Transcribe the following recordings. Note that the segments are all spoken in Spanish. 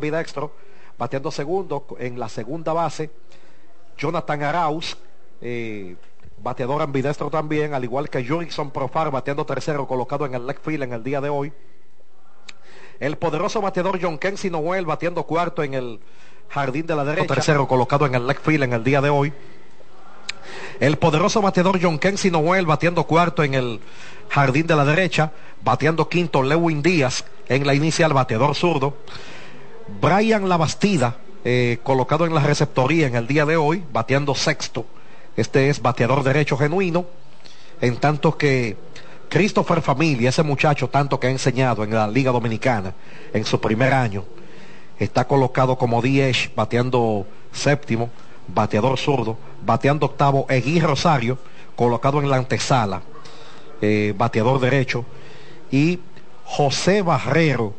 ambidextro, bateando segundo en la segunda base. Jonathan Arauz, eh, bateador ambidestro también, al igual que Jurickson Profar, bateando tercero, colocado en el left field en el día de hoy. El poderoso bateador John Kensi Noel, bateando cuarto en el jardín de la derecha. Tercero, colocado en el left field en el día de hoy. El poderoso bateador John Kensi Noel, bateando cuarto en el jardín de la derecha. Bateando quinto, Lewin Díaz en la inicial, bateador zurdo. Brian Labastida, eh, colocado en la receptoría en el día de hoy, bateando sexto. Este es bateador derecho genuino, en tanto que Christopher Familia, ese muchacho tanto que ha enseñado en la Liga Dominicana en su primer año, está colocado como 10, bateando séptimo, bateador zurdo, bateando octavo, Egui Rosario, colocado en la antesala, eh, bateador derecho, y José Barrero,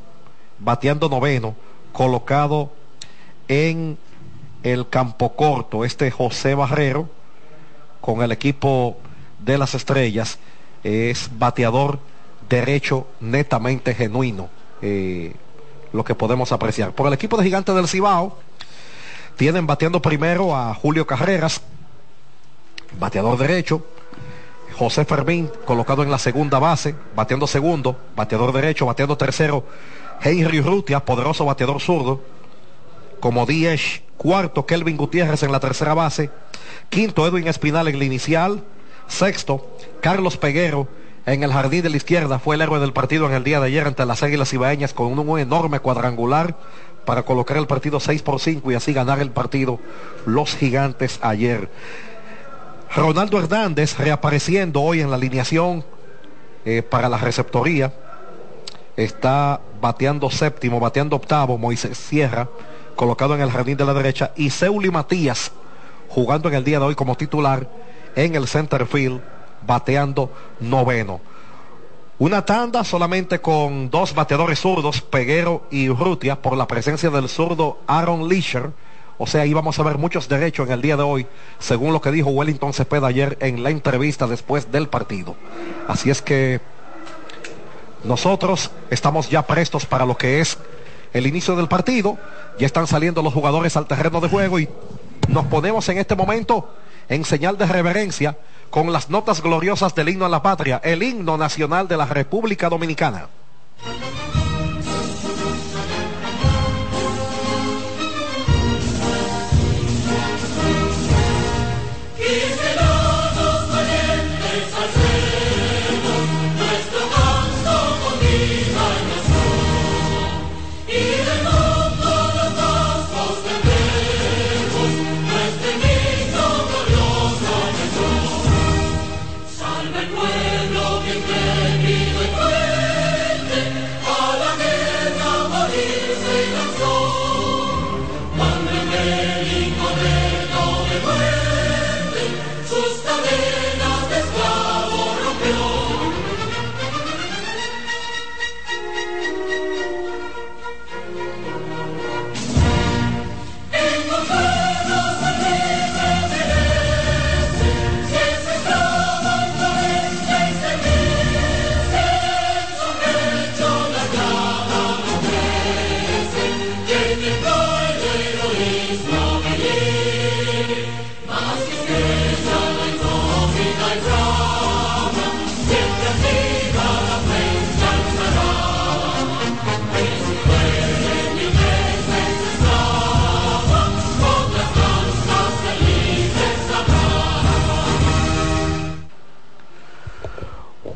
bateando noveno, colocado en el campo corto, este José Barrero, con el equipo de las estrellas, es bateador derecho netamente genuino, eh, lo que podemos apreciar. Por el equipo de Gigantes del Cibao, tienen bateando primero a Julio Carreras, bateador derecho, José Fermín colocado en la segunda base, bateando segundo, bateador derecho, bateando tercero, Henry Rutia, poderoso bateador zurdo, como 10, cuarto Kelvin Gutiérrez en la tercera base, quinto Edwin Espinal en la inicial, sexto Carlos Peguero en el jardín de la izquierda, fue el héroe del partido en el día de ayer ante las Águilas Ibaeñas con un, enorme cuadrangular para colocar el partido 6 por 5 y así ganar el partido los gigantes ayer. Ronaldo Hernández reapareciendo hoy en la alineación eh, para la receptoría. Está bateando séptimo, bateando octavo, Moisés Sierra colocado en el jardín de la derecha, y Seuli Matías jugando en el día de hoy como titular en el center field, bateando noveno. Una tanda solamente con dos bateadores zurdos, Peguero y Urrutia, por la presencia del zurdo Aaron Leisher. O sea, íbamos a ver muchos derechos en el día de hoy, según lo que dijo Wellington Cepeda ayer en la entrevista después del partido. Así es que nosotros estamos ya prestos para lo que es el inicio del partido. Ya están saliendo los jugadores al terreno de juego y nos ponemos en este momento en señal de reverencia con las notas gloriosas del himno a la patria, el himno nacional de la República Dominicana.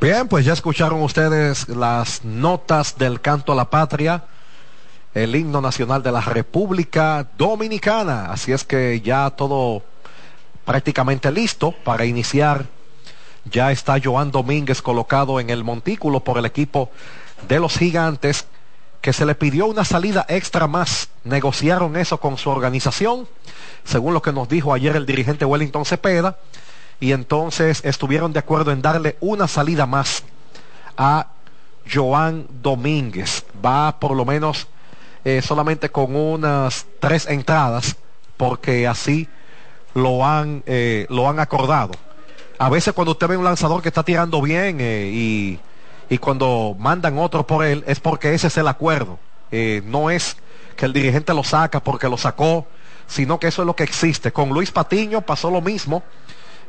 Bien, pues ya escucharon ustedes las notas del canto a la patria, el himno nacional de la República Dominicana. Así es que ya todo prácticamente listo para iniciar. Ya está Joan Domínguez colocado en el montículo por el equipo de los gigantes, que se le pidió una salida extra más. Negociaron eso con su organización, según lo que nos dijo ayer el dirigente Wellington Cepeda y entonces estuvieron de acuerdo en darle una salida más a Joan Domínguez. Va por lo menos eh, solamente con unas tres entradas porque así lo han, eh, lo han acordado. A veces cuando usted ve un lanzador que está tirando bien eh, y, y, cuando mandan otro por él es porque ese es el acuerdo. no es que el dirigente lo saca porque lo sacó, sino que eso es lo que existe. Con Luis Patiño pasó lo mismo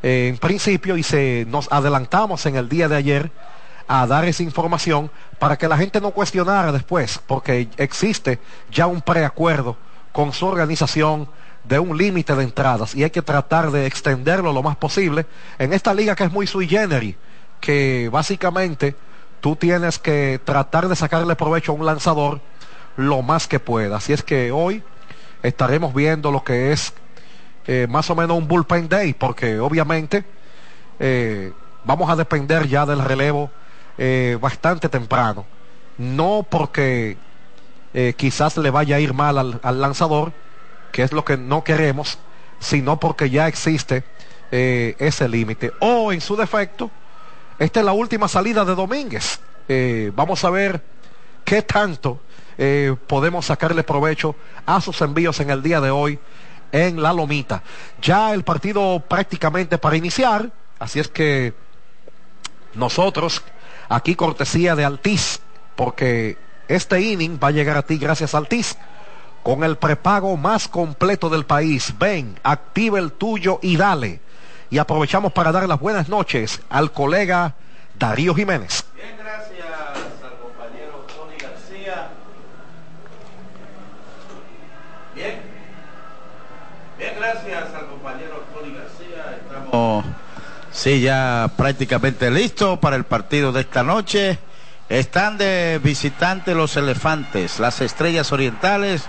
en principio y se nos adelantamos en el día de ayer a dar esa información para que la gente no cuestionara después, porque existe ya un preacuerdo con su organización de un límite de entradas y hay que tratar de extenderlo lo más posible en esta liga que es muy sui generis, que básicamente tú tienes que tratar de sacarle provecho a un lanzador lo más que pueda. Así es que hoy estaremos viendo lo que es eh, más o menos un bullpen day, porque obviamente eh, vamos a depender ya del relevo eh, bastante temprano. No porque quizás le vaya a ir mal al, lanzador, que es lo que no queremos, sino porque ya existe ese límite. O en su defecto, esta es la última salida de Domínguez. vamos a ver qué tanto podemos sacarle provecho a sus envíos en el día de hoy en la lomita. Ya el partido prácticamente para iniciar, así es que nosotros, aquí cortesía de Altiz, porque este inning va a llegar a ti gracias a con el prepago más completo del país. Ven, activa el tuyo y dale. Y aprovechamos para dar las buenas noches al colega Darío Jiménez gracias al compañero Tony García. Bien. Bien, gracias al compañero Tony Sí, ya prácticamente listos para el partido de esta noche. Están de visitante los elefantes, las estrellas orientales,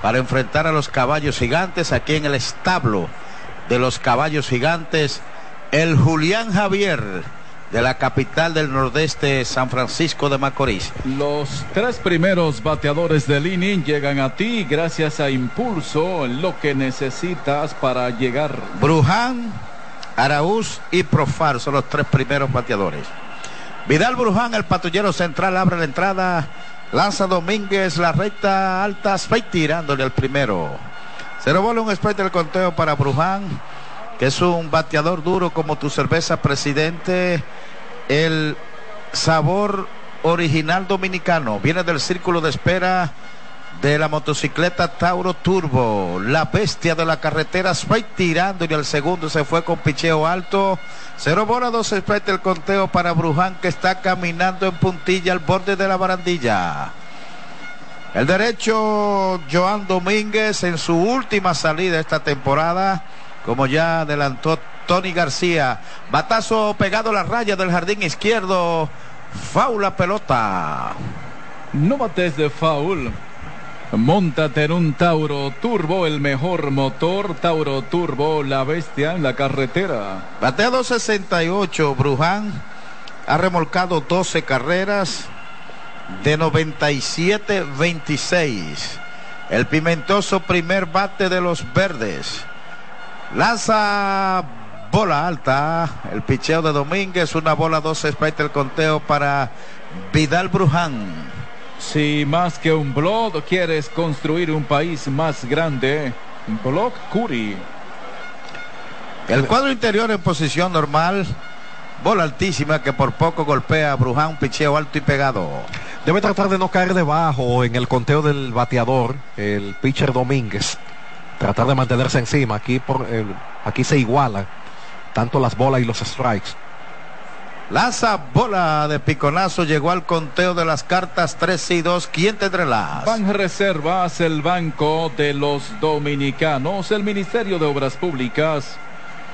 para enfrentar a los caballos gigantes aquí en el establo de los caballos gigantes. El Julián Javier de la capital del nordeste, San Francisco de Macorís. Los tres primeros bateadores del inning llegan a ti gracias a Impulso, lo que necesitas para llegar. Bruján, Araúz y Profar son los tres primeros bateadores. Vidal Bruján, el patrullero central, abre la entrada. Lanza Domínguez, la recta alta, strike tirándole al primero. Cero bola, un strike del conteo para Bruján que es un bateador duro como tu cerveza presidente, el sabor original dominicano, viene del círculo de espera de la motocicleta Tauro Turbo, la bestia de la carretera, tirando y al segundo se fue con picheo alto, cero bola, dos strike el conteo para Bruján que está caminando en puntilla al borde de la barandilla. El derecho, Joan Domínguez en su última salida esta temporada como ya adelantó Tony García. Batazo pegado a la raya del jardín izquierdo. Faula pelota. No bates de foul. Móntate en un Tauro Turbo, el mejor motor. Tauro Turbo, la bestia en la carretera. Batea 268, Bruján. Ha remolcado 12 carreras de 97-26. El pimentoso primer bate de los verdes. Lanza bola alta. El picheo de Domínguez. Una bola, dos strikes el conteo para Vidal Bruján. Si más que un blog quieres construir un país más grande, Blog Curi. El cuadro interior en posición normal. Bola altísima que por poco golpea a Bruján, picheo alto y pegado. Debe tratar de no caer debajo en el conteo del bateador, el pitcher Domínguez tratar de mantenerse encima. Aquí, por, aquí se igualan tanto las bolas y los strikes. Lanza bola de piconazo, llegó al conteo de las cartas 3 y 2. ¿Quién tendrá las? Ban Reservas, el Banco de los Dominicanos, el Ministerio de Obras Públicas.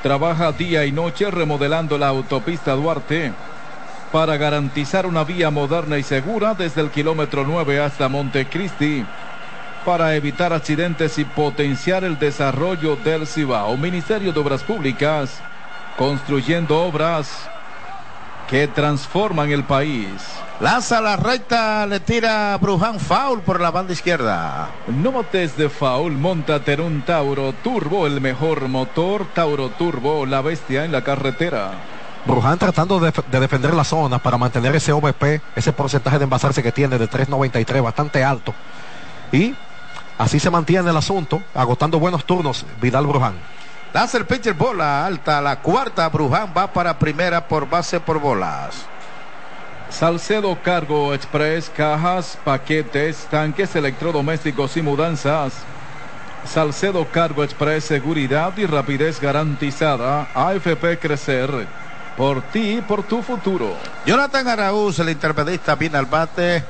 Trabaja día y noche remodelando la autopista Duarte para garantizar una vía moderna y segura desde el kilómetro 9 hasta Montecristi para evitar accidentes y potenciar el desarrollo del Cibao. Ministerio de Obras Públicas, construyendo obras que transforman el país. Lanza la recta, le tira Bruján foul por la banda izquierda. No botes de foul, montate en un Tauro Turbo, el mejor motor. Tauro Turbo, la bestia en la carretera. Bruján tratando de, de, defender la zona para mantener ese OVP, ese porcentaje de envasarse que tiene de 3.93, bastante alto. Y Así se mantiene el asunto, agotando buenos turnos Vidal Bruján. Lanza el pitcher bola alta, la cuarta Bruján va para primera por base por bolas. Salcedo Cargo Express, cajas, paquetes, tanques electrodomésticos y mudanzas. Salcedo Cargo Express, seguridad y rapidez garantizada. AFP Crecer. Por ti y por tu futuro. Jonathan Araúz, el intermedista, viene al bate.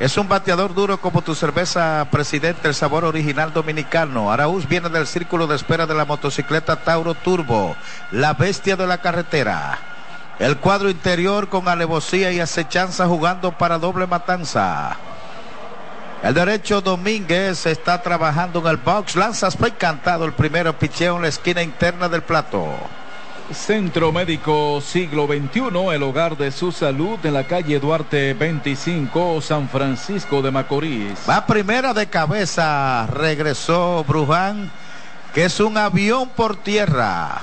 Es un bateador duro como tu cerveza, presidente, el sabor original dominicano. Araúz viene del círculo de espera de la motocicleta Tauro Turbo, la bestia de la carretera. El cuadro interior con alevosía y acechanza jugando para doble matanza. El derecho Domínguez está trabajando en el box. Lanza fue cantado el primero picheo en la esquina interna del plato. Centro Médico Siglo XXI, el hogar de su salud en la calle Duarte 25, San Francisco de Macorís. Va primera de cabeza, regresó Bruján, que es un avión por tierra.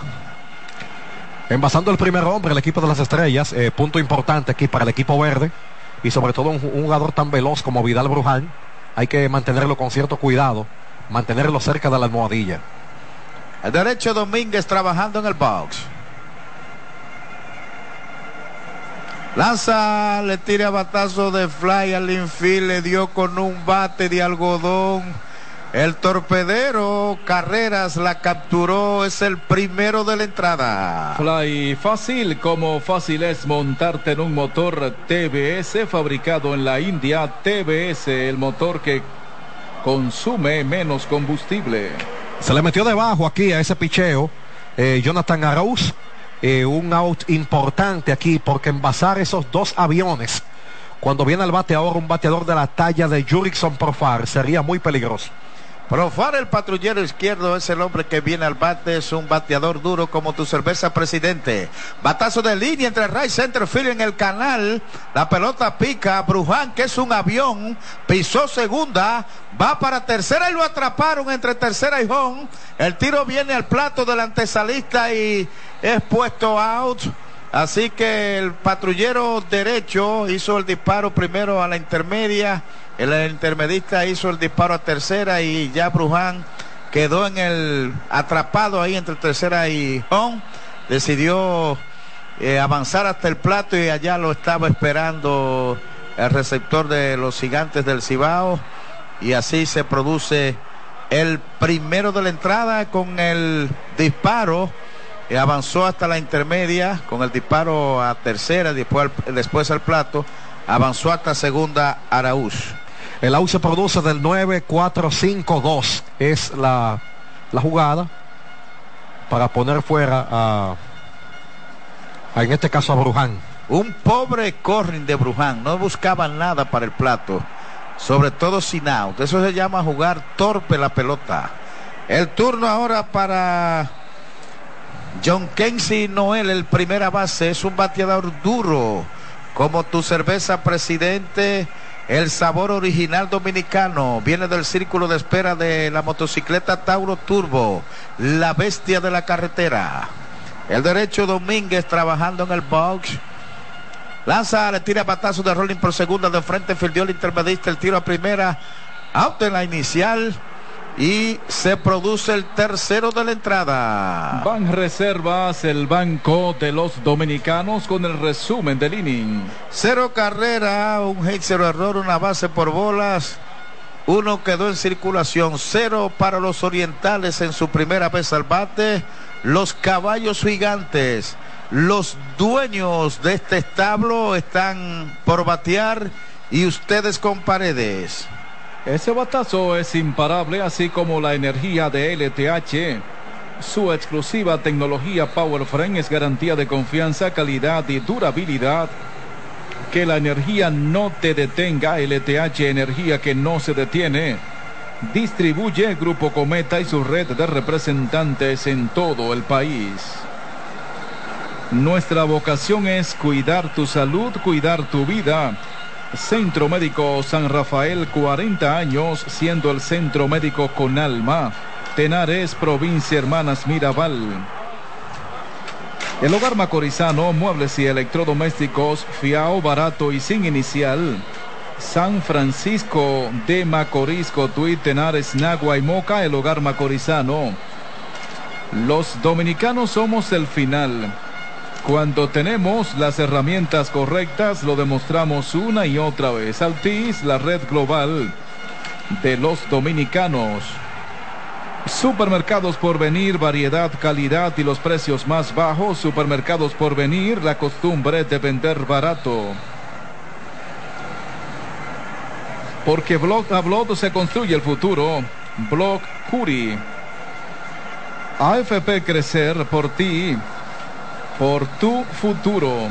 Envasando el primer hombre, el equipo de las estrellas, eh, punto importante aquí para el equipo verde y sobre todo un, un, jugador tan veloz como Vidal Bruján, hay que mantenerlo con cierto cuidado, mantenerlo cerca de la almohadilla. El derecho Domínguez trabajando en el box. Lanza, le tira batazo de fly al infield, le dio con un bate de algodón. El torpedero Carreras la capturó, es el primero de la entrada. Fly fácil, como fácil es montarte en un motor TBS fabricado en la India. TBS, el motor que consume menos combustible. Se le metió debajo aquí a ese picheo eh, Jonathan Arauz. Eh, un out importante aquí porque envasar esos dos aviones cuando viene al bate ahora un bateador de la talla de Jurickson Profar sería muy peligroso. Profar, el patrullero izquierdo, es el hombre que viene al bate, es un bateador duro como tu cerveza presidente. Batazo de línea entre right center field en el canal. La pelota pica. Bruján, que es un avión, pisó segunda, va para tercera y lo atraparon entre tercera y home. El tiro viene al plato del antesalista y es puesto out. Así que el patrullero derecho hizo el disparo primero a la intermedia. El intermedista hizo el disparo a tercera y ya Bruján quedó en el atrapado ahí entre tercera y home. Decidió eh, avanzar hasta el plato y allá lo estaba esperando el receptor de los gigantes del Cibao. Y así se produce el primero de la entrada con el disparo. Eh, avanzó hasta la intermedia con el disparo a tercera, después, después al plato. Avanzó hasta segunda Araúz. El out se produce del 9-4-5-2. Es la, la, jugada para poner fuera a, a, en este caso a Bruján. Un pobre corring de Bruján. No buscaba nada para el plato. Sobre todo sin out. Eso se llama jugar torpe la pelota. El turno ahora para John Kenzie Noel, el primera base. Es un bateador duro. Como tu cerveza, presidente. El sabor original dominicano viene del círculo de espera de la motocicleta Tauro Turbo, la bestia de la carretera. El derecho Domínguez trabajando en el box. Lanza, le tira batazo de rolling por segunda de frente, fildió el intermedista, el tiro a primera, out en la inicial. Y se produce el tercero de la entrada. Van Reservas, el banco de los dominicanos con el resumen del inning. Cero carrera, un hit, cero error, una base por bolas. Uno quedó en circulación. Cero para los orientales en su primera vez al bate. Los caballos gigantes, los dueños de este establo están por batear y ustedes con paredes. Ese batazo es imparable, así como la energía de LTH. Su exclusiva tecnología Power Frame es garantía de confianza, calidad y durabilidad. Que la energía no te detenga. LTH, energía que no se detiene. Distribuye Grupo Cometa y su red de representantes en todo el país. Nuestra vocación es cuidar tu salud, cuidar tu vida. Centro Médico San Rafael, 40 años, siendo el centro médico con alma. Tenares, provincia Hermanas Mirabal. El hogar macorizano, muebles y electrodomésticos, fiao, barato y sin inicial. San Francisco de Macorís, Cotuí, Tenares, Nagua y Moca, el hogar macorizano. Los dominicanos somos el final. Cuando tenemos las herramientas correctas, lo demostramos una y otra vez. Altis, la red global de los dominicanos. Supermercados por venir, variedad, calidad y los precios más bajos. Supermercados por venir, la costumbre de vender barato. Porque Block a Block se construye el futuro. Block Curi. AFP Crecer por ti, por tu futuro.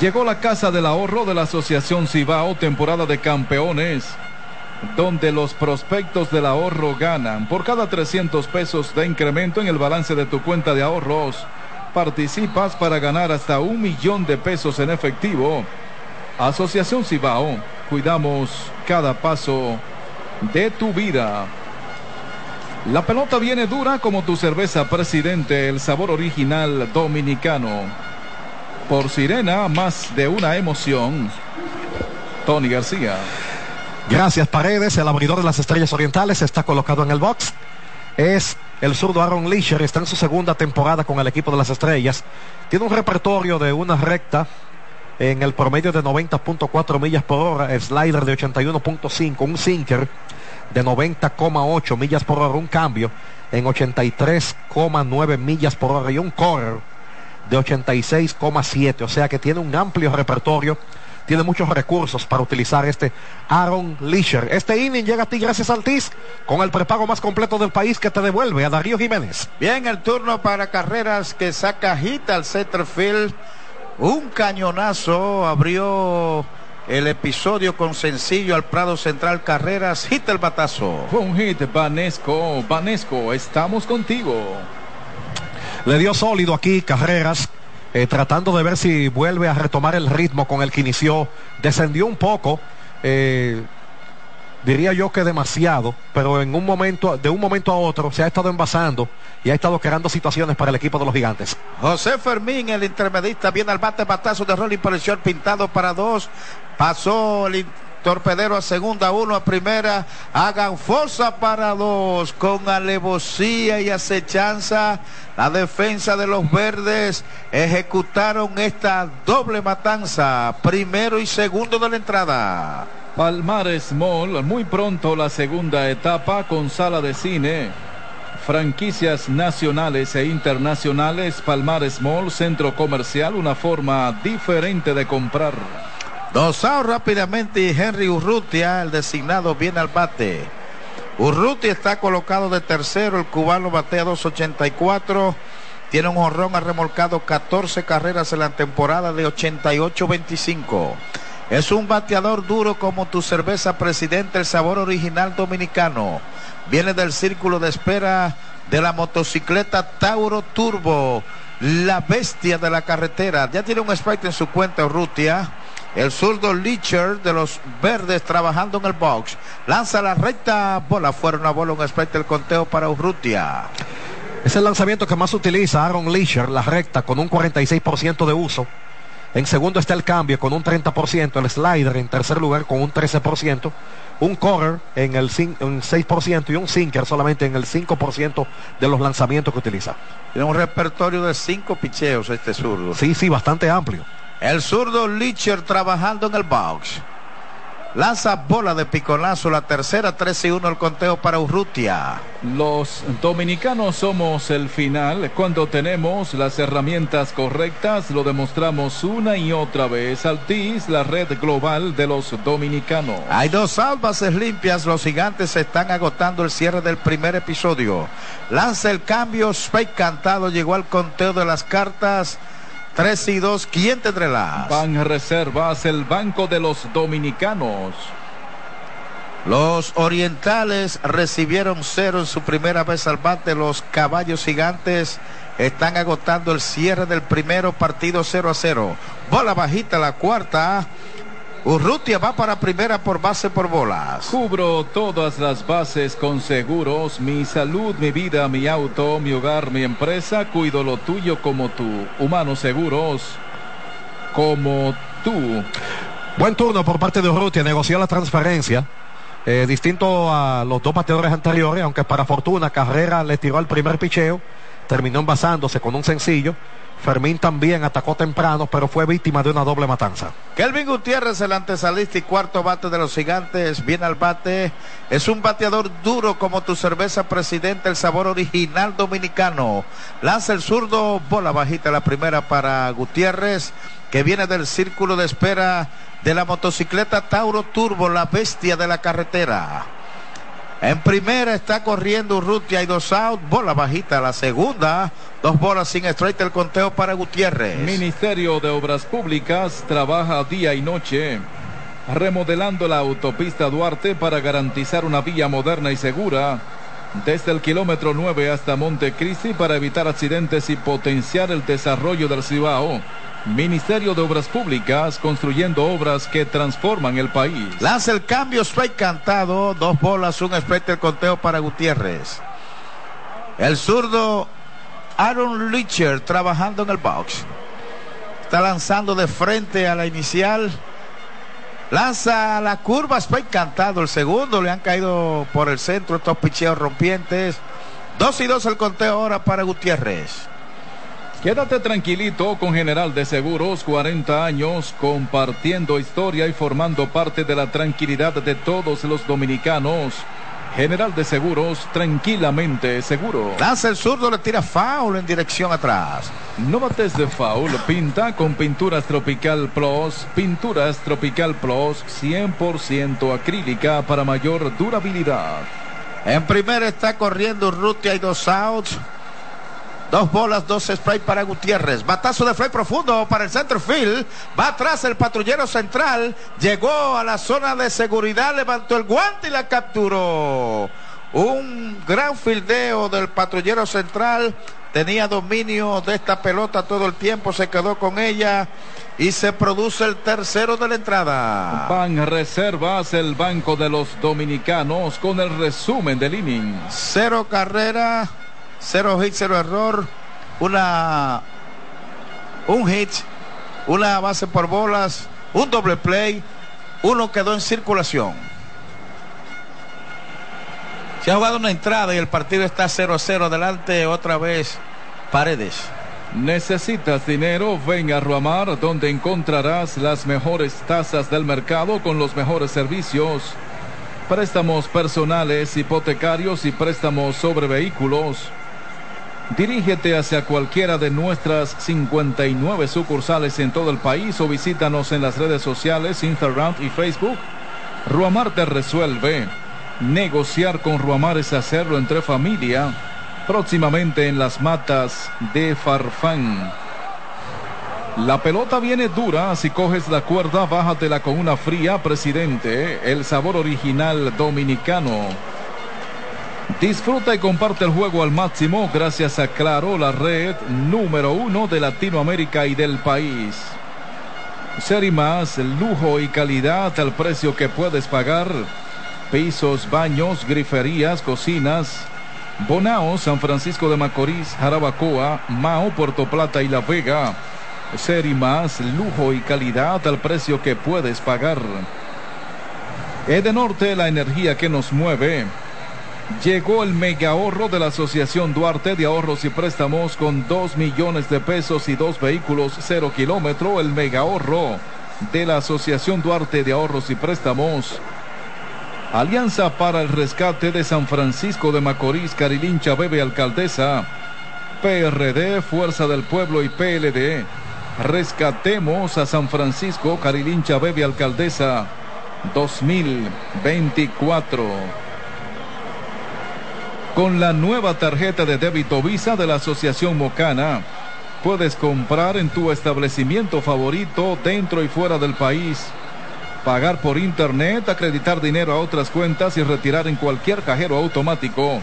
Llegó la Casa del Ahorro de la Asociación Cibao, temporada de campeones, donde los prospectos del ahorro ganan. Por cada 300 pesos de incremento en el balance de tu cuenta de ahorros, participas para ganar hasta un millón de pesos en efectivo. Asociación Cibao, cuidamos cada paso de tu vida. La pelota viene dura como tu cerveza presidente, el sabor original dominicano. Por Sirena, más de una emoción. Tony García. Gracias Paredes, el abridor de las estrellas orientales está colocado en el box. Es el zurdo Aaron Leisher, está en su segunda temporada con el equipo de las estrellas. Tiene un repertorio de una recta en el promedio de 90.4 millas por hora, slider de 81.5, un sinker de 90,8 millas por hora, un cambio en 83,9 millas por hora y un correr de 86,7. O sea que tiene un amplio repertorio, tiene muchos recursos para utilizar este Aaron Leisher. Este inning llega a ti gracias al TIS con el prepago más completo del país que te devuelve a Darío Jiménez. Bien, el turno para carreras que saca hit al centerfield. Un cañonazo abrió el episodio con sencillo al Prado Central Carreras, hit el batazo. Fue un hit, Vanesco, Vanesco, estamos contigo. Le dio sólido aquí Carreras, eh, tratando de ver si vuelve a retomar el ritmo con el que inició. Descendió un poco, eh, diría yo que demasiado, pero en un momento, de un momento a otro, se ha estado envasando y ha estado creando situaciones para el equipo de los gigantes. José Fermín, el intermedista, viene al bate, batazo de Rolling por el short pintado para dos. Pasó el torpedero a segunda, uno a primera. Hagan fuerza para dos con alevosía y acechanza. La defensa de los verdes ejecutaron esta doble matanza, primero y segundo de la entrada. Palmares Mall, muy pronto la segunda etapa con sala de cine. Franquicias nacionales e internacionales, Palmares Mall, centro comercial, una forma diferente de comprar. Dosao rápidamente y Henry Urrutia, el designado, viene al bate. Urrutia está colocado de tercero, el cubano batea 284. Tiene un honrón, ha remolcado 14 carreras en la temporada de 88-25. Es un bateador duro como tu cerveza presidente, el sabor original dominicano. Viene del círculo de espera de la motocicleta Tauro Turbo, la bestia de la carretera. Ya tiene un spike en su cuenta, Urrutia. El zurdo Licher de los verdes trabajando en el box. Lanza la recta bola fuera una bola, un sprite el conteo para Urrutia. Es el lanzamiento que más utiliza Aaron Leisher, la recta con un 46% de uso. En segundo está el cambio con un 30%, el slider en tercer lugar con un 13%, un correr en el 6% y un sinker solamente en el 5% de los lanzamientos que utiliza. Tiene un repertorio de cinco picheos este zurdo. Sí, sí, bastante amplio. El zurdo Licher trabajando en el box. Lanza bola de piconazo, la tercera, 13 y 1 el conteo para Urrutia. Los dominicanos somos el final. Cuando tenemos las herramientas correctas, lo demostramos una y otra vez. Altis, la red global de los dominicanos. Hay dos albaces limpias. Los gigantes están agotando el cierre del primer episodio. Lanza el cambio. Spike cantado llegó al conteo de las cartas. 3 y 2, ¿quién tendrá? Van Reservas, el Banco de los Dominicanos. Los orientales recibieron cero en su primera vez al bate. Los caballos gigantes están agotando el cierre del primero partido 0 a 0. Bola bajita la cuarta. Urrutia va para primera por base por bolas. Cubro todas las bases con seguros. Mi salud, mi vida, mi auto, mi hogar, mi empresa. Cuido lo tuyo como tú. Humanos seguros como tú. Buen turno por parte de Urrutia. Negoció la transferencia. Eh, distinto a los dos bateadores anteriores, aunque para fortuna Carrera le tiró al primer picheo, terminó envasándose con un sencillo. Fermín también atacó temprano, pero fue víctima de una doble matanza. Kelvin Gutiérrez, el antesalista y cuarto bate de los gigantes, viene al bate. Es un bateador duro como tu cerveza presidente, el sabor original dominicano. Lanza el zurdo, bola bajita la primera para Gutiérrez, que viene del círculo de espera de la motocicleta Tauro Turbo, la bestia de la carretera. En primera está corriendo Urrutia y dos out, bola bajita. La segunda, dos bolas sin straight el conteo para Gutiérrez. Ministerio de Obras Públicas trabaja día y noche remodelando la autopista Duarte para garantizar una vía moderna y segura desde el kilómetro 9 hasta Montecristi para evitar accidentes y potenciar el desarrollo del Cibao. Ministerio de Obras Públicas construyendo obras que transforman el país. Lanza el cambio, strike cantado, dos bolas, un el conteo para Gutiérrez. El zurdo Aaron Licher trabajando en el box. Está lanzando de frente a la inicial. Lanza la curva, strike cantado. El segundo le han caído por el centro estos picheos rompientes. Dos y dos el conteo ahora para Gutiérrez. Quédate tranquilito con General de Seguros, 40 años, compartiendo historia y formando parte de la tranquilidad de todos los dominicanos. General de Seguros, tranquilamente seguro. Lanza el zurdo, le tira foul en dirección atrás. No bates de foul, pinta con Pinturas Tropical Plus. Pinturas Tropical Plus, 100% acrílica para mayor durabilidad. En primera está corriendo Rutia y dos outs. Dos bolas, dos spray para Gutiérrez. Batazo de fly profundo para el center field. Va atrás el patrullero central. Llegó a la zona de seguridad, levantó el guante y la capturó. Un gran fildeo del patrullero central. Tenía dominio de esta pelota todo el tiempo, se quedó con ella y se produce el tercero de la entrada. Van reservas el banco de los dominicanos con el resumen del inning. Cero carrera, cero hit, cero error, una un hit, una base por bolas, un doble play, uno quedó en circulación. Se ha jugado una entrada y el partido está 0-0 adelante otra vez Paredes. ¿Necesitas dinero? Ven a Ruamar, donde encontrarás las mejores tasas del mercado con los mejores servicios. Préstamos personales, hipotecarios y préstamos sobre vehículos. Dirígete hacia cualquiera de nuestras 59 sucursales en todo el país o visítanos en las redes sociales, Instagram y Facebook. Ruamar te resuelve. Negociar con Ruamar es hacerlo entre familia. Próximamente en las matas de Farfán. La pelota viene dura, si coges la cuerda, bájatela con una fría, presidente. El sabor original dominicano. Disfruta y comparte el juego al máximo gracias a Claro, la red número uno de Latinoamérica y del país. Ser y más, lujo y calidad al precio que puedes pagar. Pisos, baños, griferías, cocinas. Bonao, San Francisco de Macorís, Jarabacoa, Mao, Puerto Plata y La Vega. Ser y más, lujo y calidad al precio que puedes pagar. Edenorte, la energía que nos mueve. Llegó el mega ahorro de la Asociación Duarte de Ahorros y Préstamos con 2 millones de pesos y dos vehículos cero kilómetro. El mega ahorro de la Asociación Duarte de Ahorros y Préstamos. Alianza para el Rescate de San Francisco de Macorís, Carilincha Bebe Alcaldesa. PRD, Fuerza del Pueblo y PLD. Rescatemos a San Francisco, Carilincha Bebe Alcaldesa 2024. Con la nueva tarjeta de débito Visa de la Asociación Mocana, puedes comprar en tu establecimiento favorito dentro y fuera del país, pagar por internet, acreditar dinero a otras cuentas y retirar en cualquier cajero automático.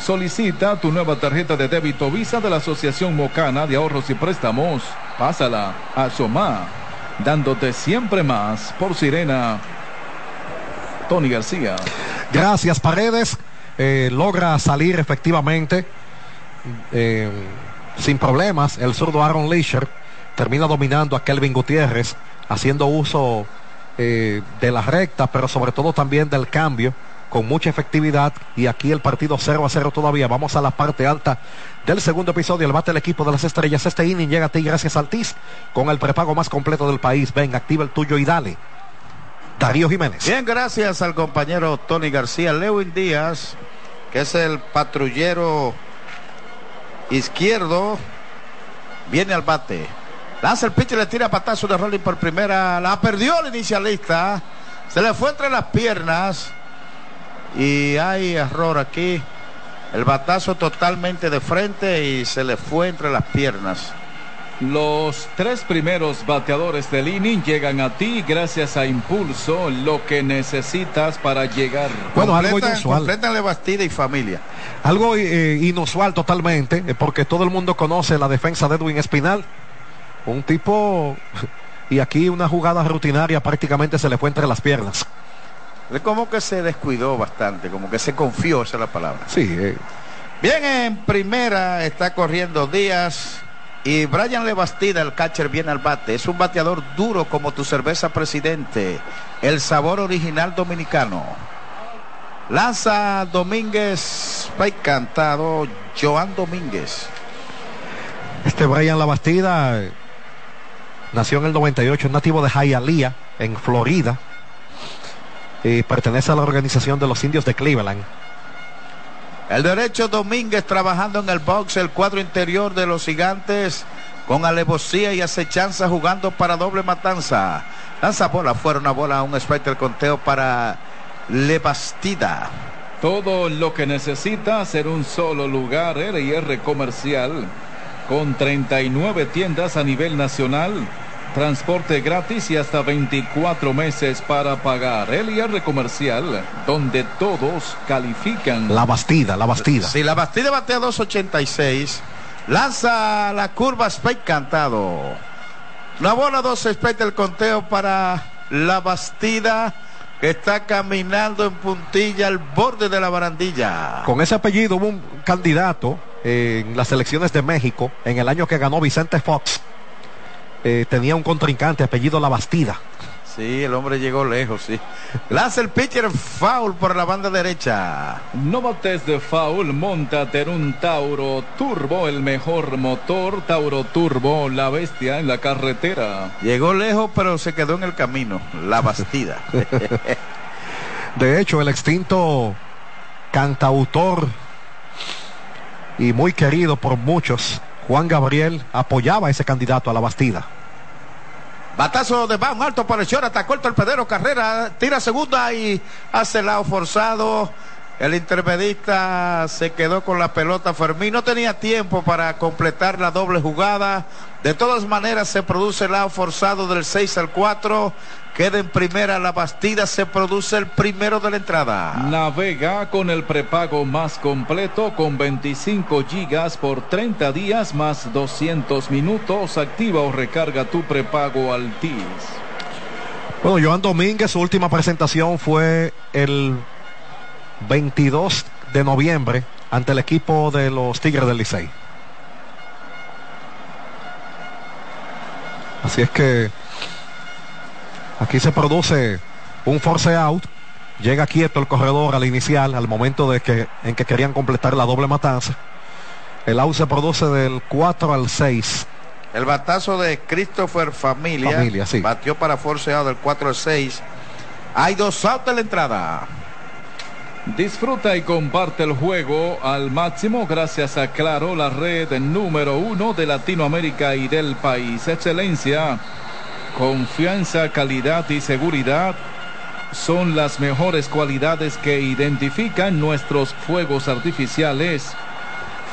Solicita tu nueva tarjeta de débito Visa de la Asociación Mocana de Ahorros y Préstamos. Pásala a Soma, dándote siempre más por Sirena. Tony García. Gracias, Paredes. Eh, logra salir efectivamente eh, sin problemas. El zurdo Aaron Leisher termina dominando a Kelvin Gutiérrez, haciendo uso eh, de la recta, pero sobre todo también del cambio. con mucha efectividad y aquí el partido 0 a 0 todavía. Vamos a la parte alta del segundo episodio. El bate el equipo de las estrellas. Este inning llega a ti gracias al TIS con el prepago más completo del país. Ven, activa el tuyo y dale. Darío Jiménez. Bien, gracias al compañero Tony García. Lewin Díaz, que es el patrullero izquierdo, viene al bate. Lanza el pitch y le tira patazo de rolling por primera. La perdió el inicialista. Se le fue entre las piernas. Y hay error aquí. El batazo totalmente de frente y se le fue entre las piernas. Los tres primeros bateadores del inning llegan a ti gracias a Impulso, lo que necesitas para llegar. Bueno, algo inusual. Bastida y familia. Algo eh, inusual totalmente, eh, porque todo el mundo conoce la defensa de Edwin Espinal. Un tipo, y aquí una jugada rutinaria prácticamente se le fue entre las piernas. Es como que se descuidó bastante, como que se confió, esa es la palabra. Sí. Eh. Bien, en primera está corriendo Díaz. Y Brian Lebastida, el catcher, viene al bate. Es un bateador duro como tu cerveza presidente. El sabor original dominicano. Lanza Domínguez, fue cantado Joan Domínguez. Este Brian Labastida nació en el 98, es nativo de Hialeah, en Florida. Y pertenece a la organización de los indios de Cleveland. El derecho Domínguez trabajando en el box, el cuadro interior de los gigantes con alevosía y acechanza jugando para doble matanza. Lanza bola fuera una bola, un el conteo para Lebastida. Todo lo que necesita hacer un solo lugar, R&R Comercial, con 39 tiendas a nivel nacional Transporte gratis y hasta 24 meses para pagar. El IR comercial, donde todos califican. La Bastida, la Bastida. Si la Bastida batea 286. Lanza la curva Spike cantado. Una bola, dos Spike el conteo para la Bastida que está caminando en puntilla al borde de la barandilla. Con ese apellido hubo un candidato en las elecciones de México en el año que ganó Vicente Fox eh, tenía un contrincante, apellido La Bastida. Sí, el hombre llegó lejos, sí. Lanza el pitcher foul por la banda derecha. No bates de foul, montate en un Tauro Turbo, el mejor motor. Tauro Turbo, la bestia en la carretera. Llegó lejos, pero se quedó en el camino. La Bastida. de hecho, el extinto cantautor y muy querido por muchos Juan Gabriel apoyaba a ese candidato a la Bastida. Batazo de un alto por el short, atacó el torpedero, carrera, tira segunda y hace lado forzado. El intermedista se quedó con la pelota. Fermín no tenía tiempo para completar la doble jugada. De todas maneras se produce el lado forzado del 6 al 4. Queda en primera la Bastida, se produce el primero de la entrada. Navega con el prepago más completo con 25 gigas por 30 días más 200 minutos. Activa o recarga tu prepago Altis. Bueno, Joan Domínguez, su última presentación fue el 22 de noviembre ante el equipo de los Tigres del Licey. Así es que Aquí se produce un force out. Llega quieto el corredor al inicial, al momento de que, en que querían completar la doble matanza. El out se produce del 4 al 6. El batazo de Christopher Familia, Familia sí. batió para forceado del 4 al 6. Hay dos outs en la entrada. Disfruta y comparte el juego al máximo gracias a Claro, la red número uno de Latinoamérica y del país. Excelencia Confianza, calidad y seguridad son las mejores cualidades que identifican nuestros fuegos artificiales.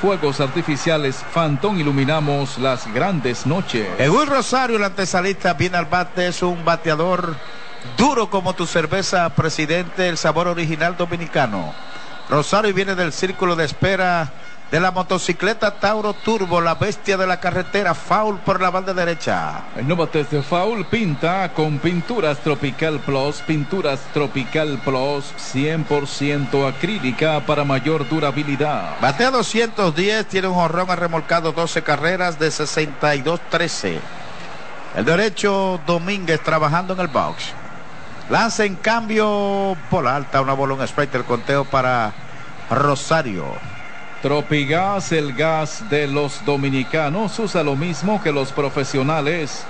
Fuegos artificiales Phantom iluminamos las grandes noches. Edwin Rosario, el antesalista, viene al bate, es un bateador duro como tu cerveza, presidente, el sabor original dominicano. Rosario viene del círculo de espera de la motocicleta Tauro Turbo, la bestia de la carretera, foul por la banda derecha. El nuevo test de foul pinta con pinturas Tropical Plus, pinturas Tropical Plus 100% acrílica para mayor durabilidad. Batea 210, tiene un jorrón ha remolcado 12 carreras de 62-13. El derecho Domínguez trabajando en el box. Lanza en cambio por alta una bola, un strike del conteo para Rosario. Tropigas, el gas de los dominicanos, usa lo mismo que los profesionales.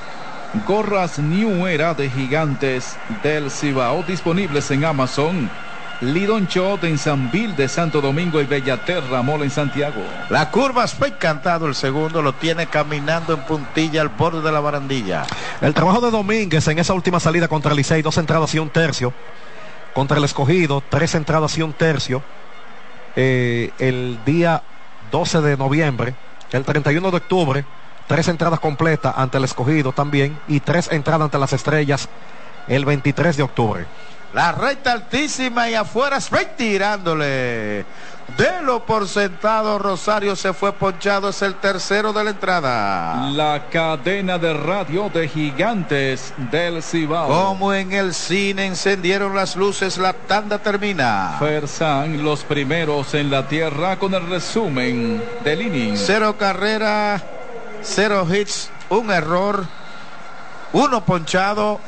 Gorras New Era de gigantes del Cibao disponibles en Amazon. Lidon Shot en Sanville de Santo Domingo y Bellaterra Mola en Santiago. La curva fue cantado el segundo, lo tiene caminando en puntilla al borde de la barandilla. El trabajo de Domínguez en esa última salida contra el Licey, dos entradas y un tercio. Contra el escogido, tres entradas y un tercio. Eh, el día 12 de noviembre, el 31 de octubre, tres entradas completas ante el escogido también y tres entradas ante las estrellas el 23 de octubre. La recta altísima y afuera straight tirándole. De lo por sentado, Rosario se fue ponchado, es el tercero de la entrada. La cadena de radio de gigantes del Cibao. Como en el cine encendieron las luces, la tanda termina. Fersan, los primeros en la tierra con el resumen del inning. Cero carrera, cero hits, un error, uno ponchado,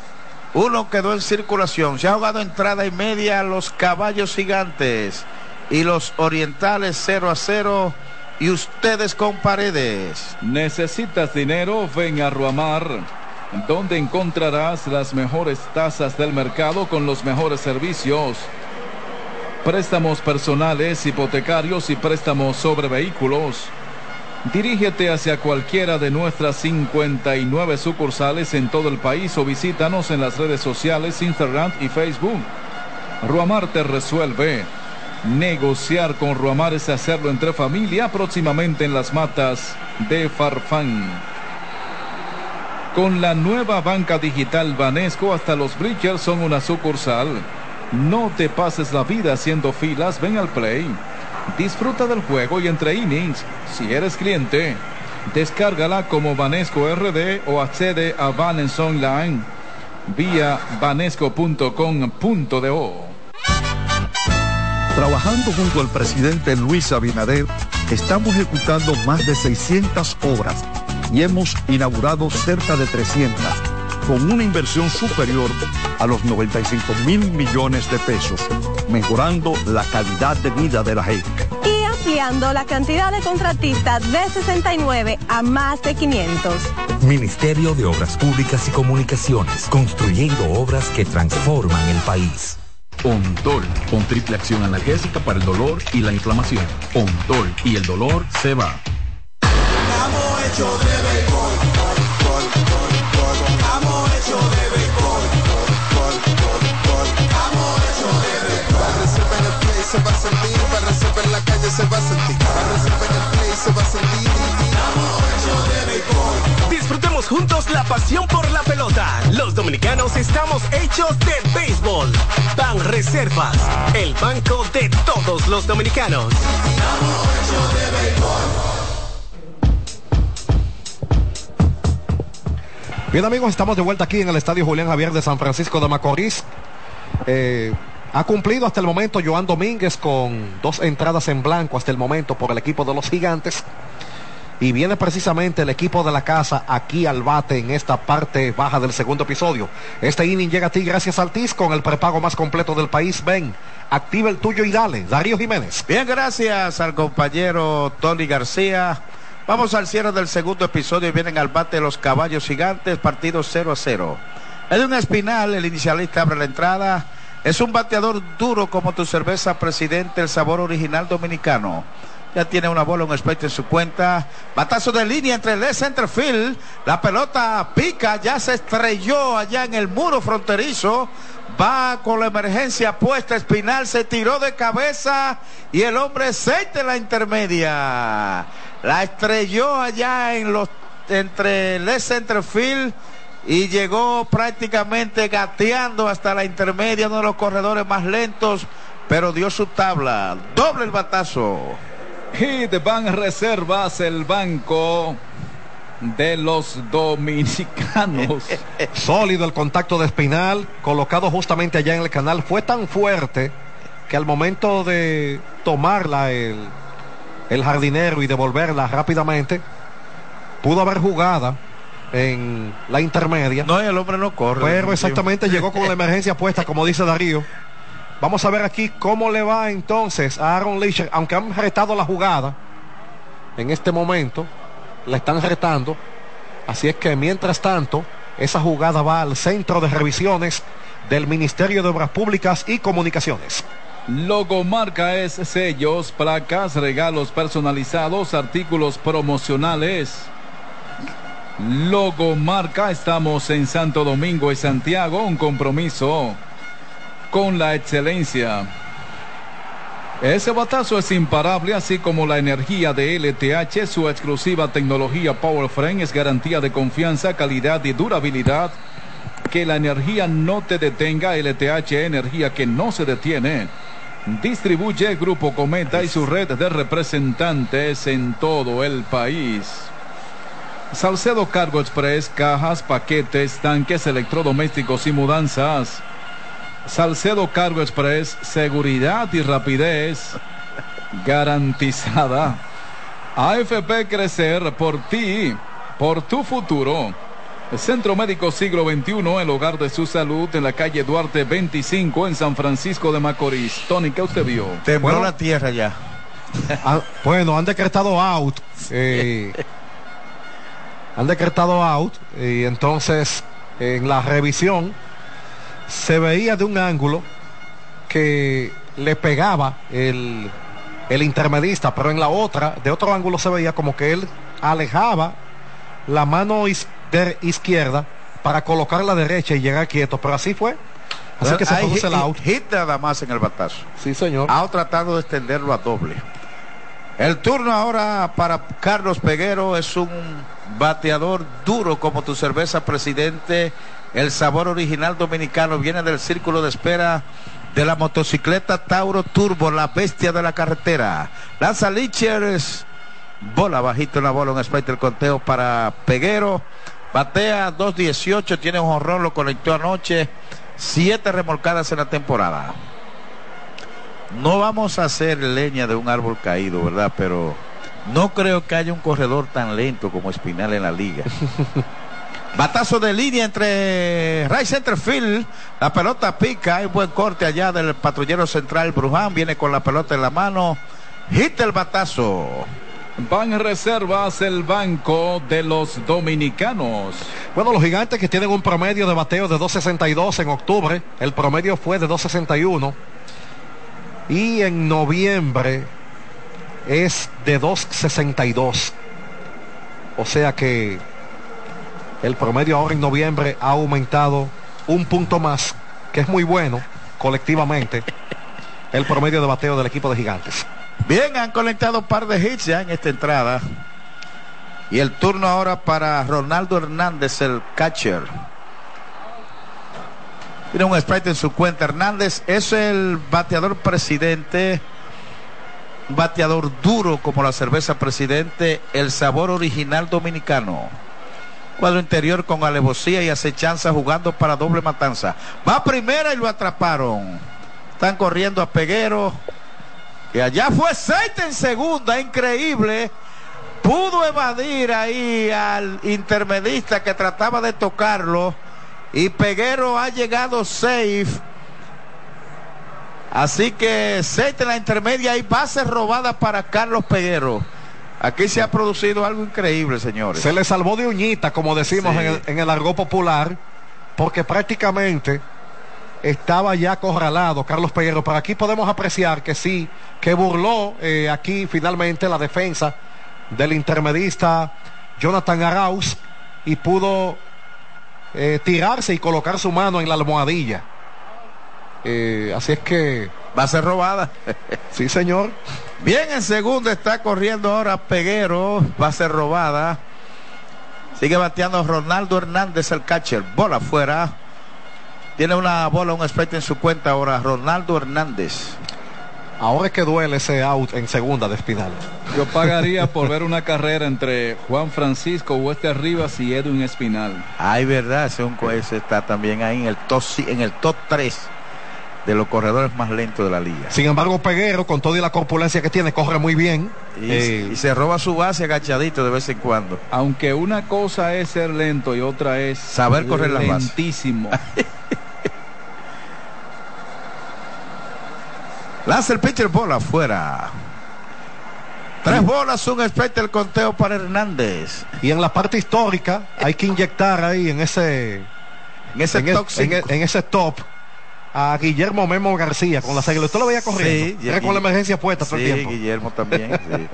uno quedó en circulación. Se ha jugado entrada y media los caballos gigantes y los orientales 0 a 0 y ustedes con paredes. ¿Necesitas dinero? Ven a Ruamar, donde encontrarás las mejores tasas del mercado con los mejores servicios. Préstamos personales, hipotecarios y préstamos sobre vehículos. Dirígete hacia cualquiera de nuestras 59 sucursales en todo el país o visítanos en las redes sociales, Instagram y Facebook. Ruamar te resuelve. Negociar con Ruamar es hacerlo entre familia próximamente en las matas de Farfán. Con la nueva banca digital Banesco hasta los Bridgers son una sucursal. No te pases la vida haciendo filas, ven al play. Disfruta del juego y entre innings. Si eres cliente, descárgala como Banesco RD o accede a Banes Online vía banesco.com.do. Trabajando junto al presidente Luis Abinader, estamos ejecutando más de 600 obras y hemos inaugurado cerca de 300, con una inversión superior a los 95 mil millones de pesos, mejorando la calidad de vida de la gente. Y ampliando la cantidad de contratistas de 69 a más de 500. Ministerio de Obras Públicas y Comunicaciones, construyendo obras que transforman el país. Ontol, con triple acción analgésica para el dolor y la inflamación. Ontol y el dolor se va. Se va a sentir, para resolver en la calle se va a sentir, para resolver en el play se va a sentir. Disfrutemos juntos la pasión por la pelota. Los dominicanos estamos hechos de béisbol. Ban Reservas, el banco de todos los dominicanos. Bien amigos, estamos de vuelta aquí en el Estadio Julián Javier de San Francisco de Macorís. Eh, ha cumplido hasta el momento Joan Domínguez con dos entradas en blanco hasta el momento por el equipo de los gigantes. Y viene precisamente el equipo de la casa aquí al bate en esta parte baja del segundo episodio. Este inning llega a ti gracias al TIS con el prepago más completo del país. Ven, activa el tuyo y dale. Darío Jiménez. Bien, gracias al compañero Tony García. Vamos al cierre del segundo episodio y vienen al bate los caballos gigantes, partido 0 a 0. Edwin Espinal, el inicialista, abre la entrada. Es un bateador duro como tu cerveza, presidente, el sabor original dominicano. Ya tiene una bola, un aspecto en su cuenta. Batazo de línea entre el centerfield. La pelota pica, ya se estrelló allá en el muro fronterizo. Va con la emergencia puesta. Espinal se tiró de cabeza y el hombre se la intermedia. La estrelló allá en los entre el centerfield y llegó prácticamente gateando hasta la intermedia, uno de los corredores más lentos, pero dio su tabla. Doble el batazo. Hit Van Reservas, el banco de los dominicanos. Sólido el contacto de Espinal, colocado justamente allá en el canal, fue tan fuerte que al momento de tomarla el, el jardinero y devolverla rápidamente, pudo haber jugada en la intermedia. No, el hombre no corre. Pero exactamente llegó con la emergencia puesta, como dice Darío. Vamos a ver aquí cómo le va entonces a Aaron Leach, aunque han retado la jugada en este momento, la están retando. Así es que mientras tanto, esa jugada va al centro de revisiones del Ministerio de Obras Públicas y Comunicaciones. Logomarca es sellos, placas, regalos personalizados, artículos promocionales. Logomarca, estamos en Santo Domingo y Santiago, un compromiso con la excelencia. Ese batazo es imparable, así como la energía de LTH, su exclusiva tecnología Power Frame es garantía de confianza, calidad y durabilidad. Que la energía no te detenga, LTH energía que no se detiene. Distribuye Grupo Cometa y su red de representantes en todo el país. Salcedo Cargo Express, cajas, paquetes, tanques electrodomésticos y mudanzas. Salcedo Cargo Express, seguridad y rapidez garantizada. AFP Crecer por ti, por tu futuro. Centro Médico Siglo XXI, el hogar de su salud en la calle Duarte 25 en San Francisco de Macorís. Tony, ¿qué usted vio? Tembló la tierra ya. Ah, bueno, han decretado out. eh, han decretado out y entonces en la revisión se veía de un ángulo que le pegaba el, el intermedista, pero en la otra, de otro ángulo se veía como que él alejaba la mano is- izquierda para colocar la derecha y llegar quieto, pero así fue. Así que se produce el hit- out. hit nada más en el batazo. Sí, señor. Ha tratado de extenderlo a doble. El turno ahora para Carlos Peguero es un bateador duro como tu cerveza, presidente. El sabor original dominicano viene del círculo de espera de la motocicleta Tauro Turbo, la bestia de la carretera. Lanza Lichers, bola bajito en la bola, un spray del conteo para Peguero. Batea 2.18, tiene un honrón, lo conectó anoche. Siete remolcadas en la temporada. No vamos a hacer leña de un árbol caído, ¿verdad? Pero no creo que haya un corredor tan lento como Espinal en la liga. Batazo de línea entre right center field. La pelota pica. Hay buen corte allá del patrullero central Bruján. Viene con la pelota en la mano. Hit el batazo. Van Reservas, el banco de los dominicanos. Bueno, los gigantes que tienen un promedio de bateo de 2.62 en octubre, el promedio fue de 2.61 y en noviembre es de 2.62. O sea que el promedio ahora en noviembre ha aumentado un punto más, que es muy bueno colectivamente, el promedio de bateo del equipo de gigantes. Bien, han conectado un par de hits ya en esta entrada. Y el turno ahora para Ronaldo Hernández, el catcher. Tiene un sprite en su cuenta. Hernández es el bateador presidente. Un bateador duro como la cerveza presidente. El sabor original dominicano. Cuadro interior con alevosía y acechanza jugando para doble matanza. Va primera y lo atraparon. Están corriendo a Peguero. Y allá fue Seite en segunda, increíble. Pudo evadir ahí al intermedista que trataba de tocarlo. Y Peguero ha llegado safe. Así que Seite en la intermedia y base robada para Carlos Peguero. Aquí se ha producido algo increíble, señores. Se le salvó de uñita, como decimos Sí. en, el, en el argot popular, porque prácticamente estaba ya acorralado Carlos Peguero. Pero aquí podemos apreciar que sí, que burló eh, aquí finalmente la defensa del intermedista Jonathan Arauz y pudo eh, tirarse y colocar su mano en la almohadilla. Eh, así es que... Va a ser robada. sí, señor. Bien, en segunda está corriendo ahora Peguero. Va a ser robada. Sigue bateando Ronaldo Hernández, el catcher. Bola afuera. Tiene una bola, un aspecto en su cuenta ahora. Ronaldo Hernández. Ahora es que duele ese out en segunda de Espinal. Yo pagaría por ver una carrera entre Juan Francisco Hueste Rivas y Edwin Espinal. Ay, verdad, ese, un- ese está también ahí en el top, en el top 3 de los corredores más lentos de la liga. Sin embargo, Peguero, con toda la corpulencia que tiene, corre muy bien. Y, Eh, y se roba su base agachadito de vez en cuando. Aunque una cosa es ser lento y otra es Saber correr las bases. Lanza el pitcher bola afuera. Tres bolas, un strike el conteo para Hernández. y en la parte histórica hay que inyectar ahí en ese, En ese en, es- top en, en ese top a Guillermo Memo García con las águilas. ¿Usted lo veía corriendo? Sí, Era con la emergencia puesta todo Sí, el tiempo. Guillermo también. sí.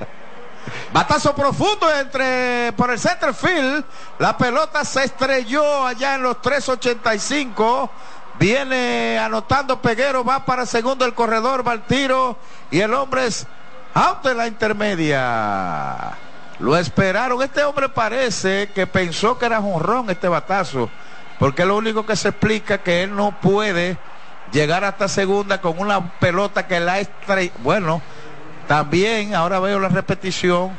Batazo profundo entre por el center field. La pelota se estrelló allá en los 385. Viene anotando Peguero, va para el segundo el corredor, va al tiro y el hombre es out de la intermedia. Lo esperaron. Este hombre parece que pensó que era jonrón este batazo, porque lo único que se explica que él no puede llegar hasta segunda con una pelota que la estrella. Bueno, también ahora veo la repetición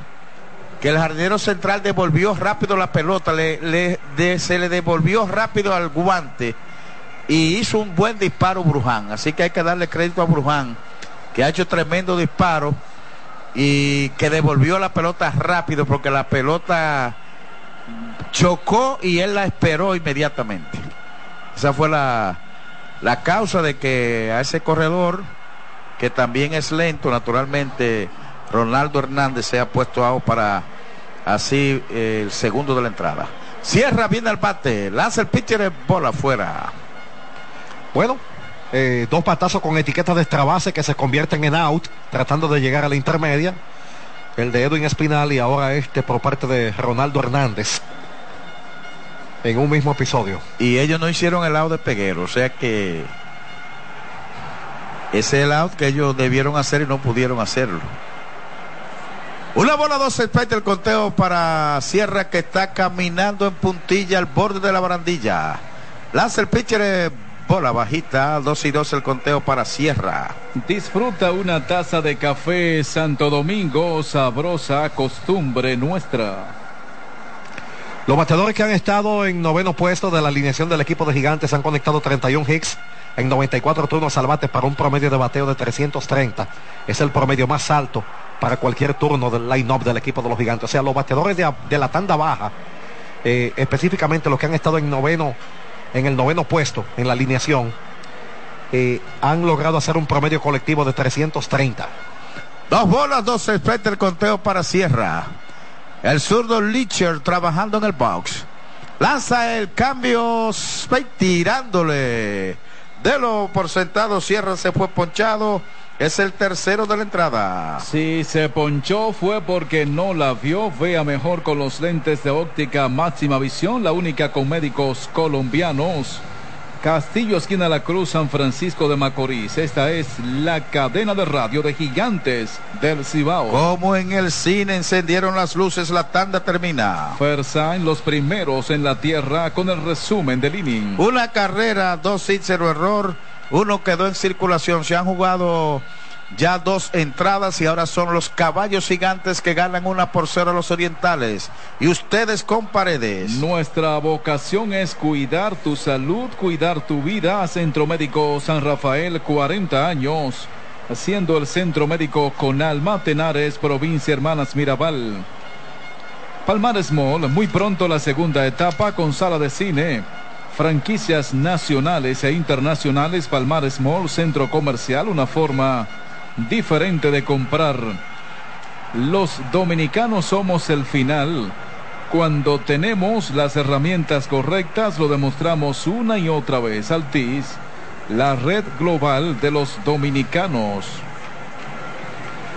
que el jardinero central devolvió rápido la pelota, se le devolvió rápido al guante y hizo un buen disparo Bruján. Así que hay que darle crédito a Bruján, que ha hecho tremendo disparo y que devolvió la pelota rápido porque la pelota chocó y él la esperó inmediatamente. Esa fue la, la causa de que a ese corredor, que también es lento, naturalmente, Ronaldo Hernández se ha puesto out para así eh, el segundo de la entrada. Cierra bien el bate, lanza el pitcher bola afuera. Bueno, eh, dos patazos con etiqueta de extra base que se convierten en out, tratando de llegar a la intermedia. El de Edwin Espinal y ahora este por parte de Ronaldo Hernández. En un mismo episodio. Y ellos no hicieron el out de Peguero, o sea que ese es el out que ellos debieron hacer y no pudieron hacerlo. Una bola, dos strikes del conteo para Sierra que está caminando en puntilla al borde de la barandilla. Lanza el pitcher, eh, bola bajita, dos y dos el conteo para Sierra. Disfruta una taza de café Santo Domingo, sabrosa costumbre nuestra. Los bateadores que han estado en noveno puesto de la alineación del equipo de Gigantes han conectado 31 hits en 94 turnos al bate para un promedio de bateo de 330. Es el promedio más alto para cualquier turno del line-up del equipo de los Gigantes. O sea, los bateadores de, de la tanda baja, eh, específicamente los que han estado en noveno, en el noveno puesto en la alineación, eh, han logrado hacer un promedio colectivo de 330. Dos bolas, dos strikes del conteo para Sierra. El zurdo Licher trabajando en el box. Lanza el cambio tirándole. De lo por sentado, Sierra se fue ponchado. Es el tercero de la entrada. Si se ponchó fue porque no la vio. Vea mejor con los lentes de óptica máxima visión, la única con médicos colombianos. Castillo, esquina La Cruz, San Francisco de Macorís. Esta es la cadena de radio de gigantes del Cibao. Como en el cine encendieron las luces, la tanda termina. en los primeros en la tierra con el resumen del inning. Una carrera, dos hits, cero error. Uno quedó en circulación. Se han jugado ya dos entradas y ahora son los caballos gigantes que ganan una por cero a los orientales. Y ustedes con paredes. Nuestra vocación es cuidar tu salud, cuidar tu vida. Centro Médico San Rafael, 40 años. Haciendo el Centro Médico con Alma Tenares, provincia Hermanas Mirabal. Palmares Mall, muy pronto la segunda etapa con sala de cine. Franquicias nacionales e internacionales, Palmares Mall, centro comercial, una forma diferente de comprar. Los dominicanos somos el final. Cuando tenemos las herramientas correctas, lo demostramos una y otra vez. Altis, la red global de los dominicanos.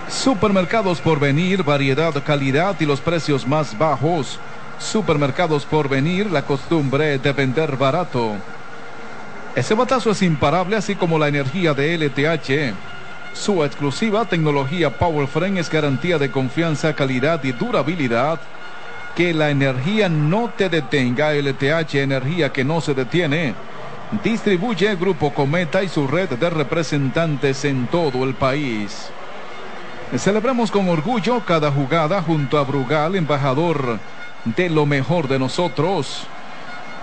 Supermercados por venir, variedad, calidad y los precios más bajos. Supermercados por venir, la costumbre de vender barato. Ese batazo es imparable, así como la energía de LTH. Su exclusiva tecnología Power Frame es garantía de confianza, calidad y durabilidad. Que la energía no te detenga. LTH, energía que no se detiene. Distribuye Grupo Cometa y su red de representantes en todo el país. Celebramos con orgullo cada jugada junto a Brugal, embajador de lo mejor de nosotros.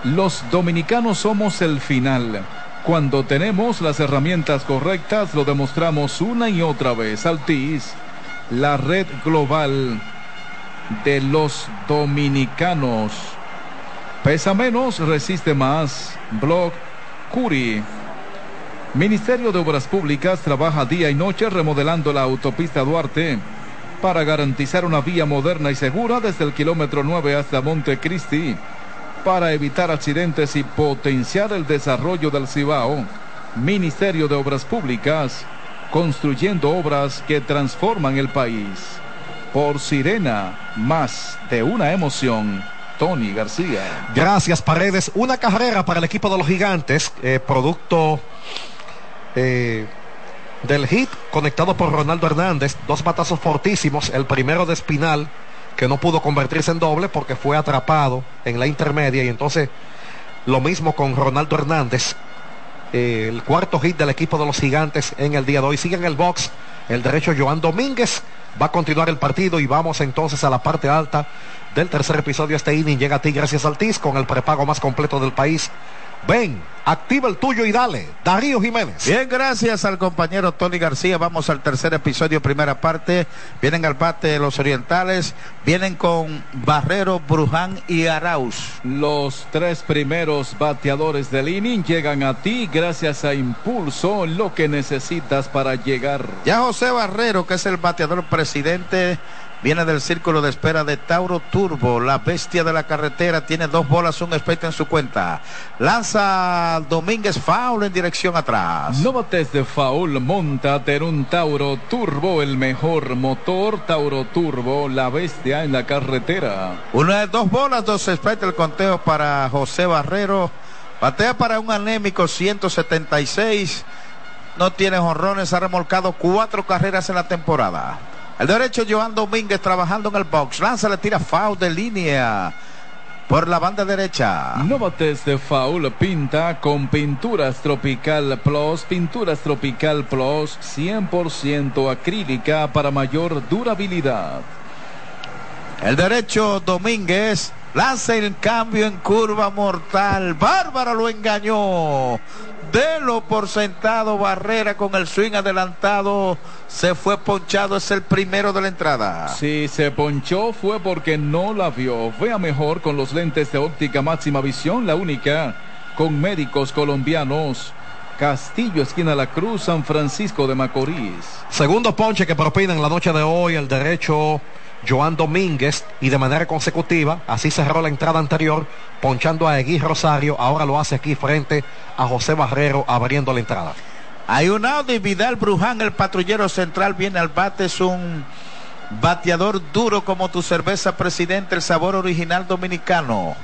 Los dominicanos somos el final. Cuando tenemos las herramientas correctas, lo demostramos una y otra vez. Altis, la red global de los dominicanos. Pesa menos, resiste más. Blog Curi. Ministerio de Obras Públicas trabaja día y noche remodelando la autopista Duarte para garantizar una vía moderna y segura desde el kilómetro 9 hasta Montecristi para evitar accidentes y potenciar el desarrollo del Cibao. Ministerio de Obras Públicas, construyendo obras que transforman el país. Por Sirena, más de una emoción. Tony García. Gracias, Paredes. Una carrera para el equipo de los gigantes, eh, producto eh, del hit conectado por Ronaldo Hernández. Dos batazos fortísimos. El primero de Espinal que no pudo convertirse en doble porque fue atrapado en la intermedia y entonces lo mismo con Ronaldo Hernández. Eh, el cuarto hit del equipo de los gigantes en el día de hoy. Sigue en el box el derecho Joan Domínguez. Va a continuar el partido y vamos entonces a la parte alta del tercer episodio. Este inning llega a ti gracias al TIS con el prepago más completo del país Ven, activa el tuyo y dale. Darío Jiménez. Bien, gracias al compañero Tony García. Vamos al tercer episodio, primera parte. Vienen al bate los orientales. Vienen con Barrero, Bruján y Arauz. Los tres primeros bateadores del inning llegan a ti gracias a Impulso, lo que necesitas para llegar. Ya José Barrero, que es el bateador presidente Viene del círculo de espera de Tauro Turbo, la bestia de la carretera. Tiene dos bolas, un espectro en su cuenta. Lanza Domínguez Faul en dirección atrás. No bates de Faul, montate en un Tauro Turbo, el mejor motor. Tauro Turbo, la bestia en la carretera. Una de dos bolas, dos espectros el conteo para José Barrero. Batea para un anémico 176. No tiene jonrones, ha remolcado cuatro carreras en la temporada. El derecho Joan Domínguez trabajando en el box. Lanza, le tira foul de línea por la banda derecha. No bates de foul, pinta con Pinturas Tropical Plus. Pinturas Tropical Plus 100% acrílica para mayor durabilidad. El derecho Domínguez lanza el cambio en curva mortal. Bárbara lo engañó. Delo por sentado Barrera con el swing adelantado. Se fue ponchado, es el primero de la entrada. Si se ponchó fue porque no la vio. Vea mejor con los lentes de óptica máxima visión, la única, con médicos colombianos. Castillo, esquina La Cruz, San Francisco de Macorís. Segundo ponche que propina en la noche de hoy el derecho Joan Domínguez y de manera consecutiva, así cerró la entrada anterior, ponchando a Egui Rosario, ahora lo hace aquí frente a José Barrero abriendo la entrada. Hay un Audi Vidal Bruján, el patrullero central, viene al bate, es un bateador duro como tu cerveza presidente, el sabor original dominicano.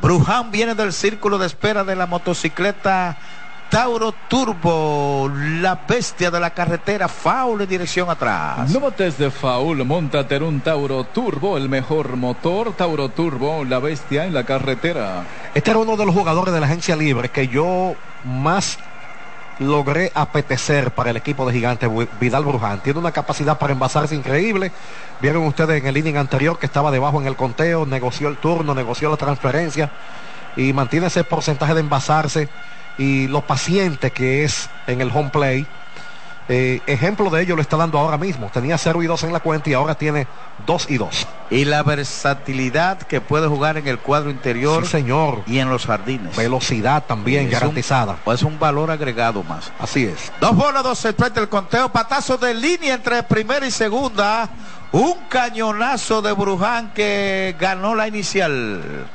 Bruján viene del círculo de espera de la motocicleta Tauro Turbo, la bestia de la carretera, faul en dirección atrás. No botes de faul, montate en un Tauro Turbo, el mejor motor, Tauro Turbo, la bestia en la carretera. Este era uno de los jugadores de la agencia libre que yo más logré apetecer para el equipo de gigantes Vidal Bruján. Tiene una capacidad para envasarse increíble. Vieron ustedes en el inning anterior que estaba debajo en el conteo, negoció el turno, negoció la transferencia y mantiene ese porcentaje de envasarse y lo paciente que es en el home play. Eh, ejemplo de ello lo está dando ahora mismo. Tenía 0 y 2 en la cuenta y ahora tiene 2 y 2. Y la versatilidad que puede jugar en el cuadro interior. señor. Y en los jardines. Velocidad también garantizada. pues un valor agregado más. Así es. Dos bolas, dos se el conteo. Patazo de línea entre primera y segunda. Un cañonazo de Bruján que ganó la inicial.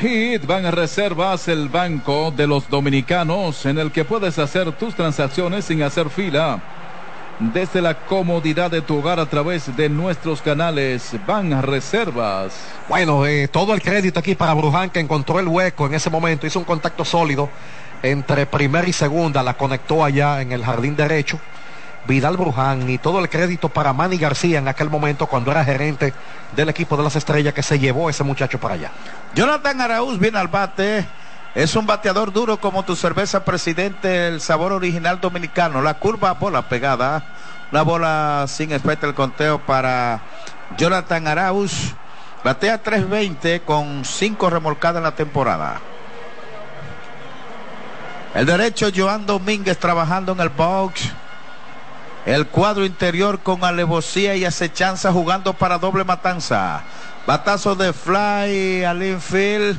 Hit Van Reservas, el banco de los dominicanos en el que puedes hacer tus transacciones sin hacer fila. Desde la comodidad de tu hogar a través de nuestros canales Van Reservas. Bueno, eh, todo el crédito aquí para Bruján que encontró el hueco en ese momento, hizo un contacto sólido entre primera y segunda, la conectó allá en el jardín derecho Vidal Bruján y todo el crédito para Manny García en aquel momento cuando era gerente del equipo de las estrellas que se llevó ese muchacho para allá. Jonathan Araúz viene al bate. Es un bateador duro como tu cerveza presidente, el sabor original dominicano. La curva bola pegada. Una bola sin espectro el conteo para Jonathan Arauz. Batea 320 con 5 remolcadas en la temporada. El derecho Joan Domínguez trabajando en el box. El cuadro interior con alevosía y acechanza jugando para doble matanza. Batazo de fly al infield.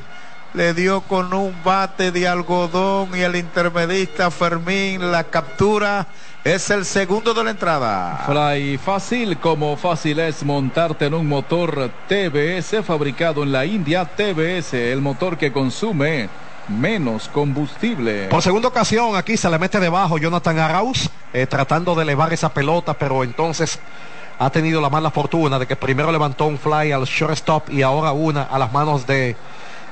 Le dio con un bate de algodón y el intermedista Fermín la captura. Es el segundo de la entrada. Fly fácil como fácil es montarte en un motor TBS fabricado en la India. TBS, el motor que consume menos combustible. Por segunda ocasión aquí se le mete debajo Jonathan Arauz eh, tratando de elevar esa pelota, pero entonces ha tenido la mala fortuna de que primero levantó un fly al shortstop y ahora una a las manos de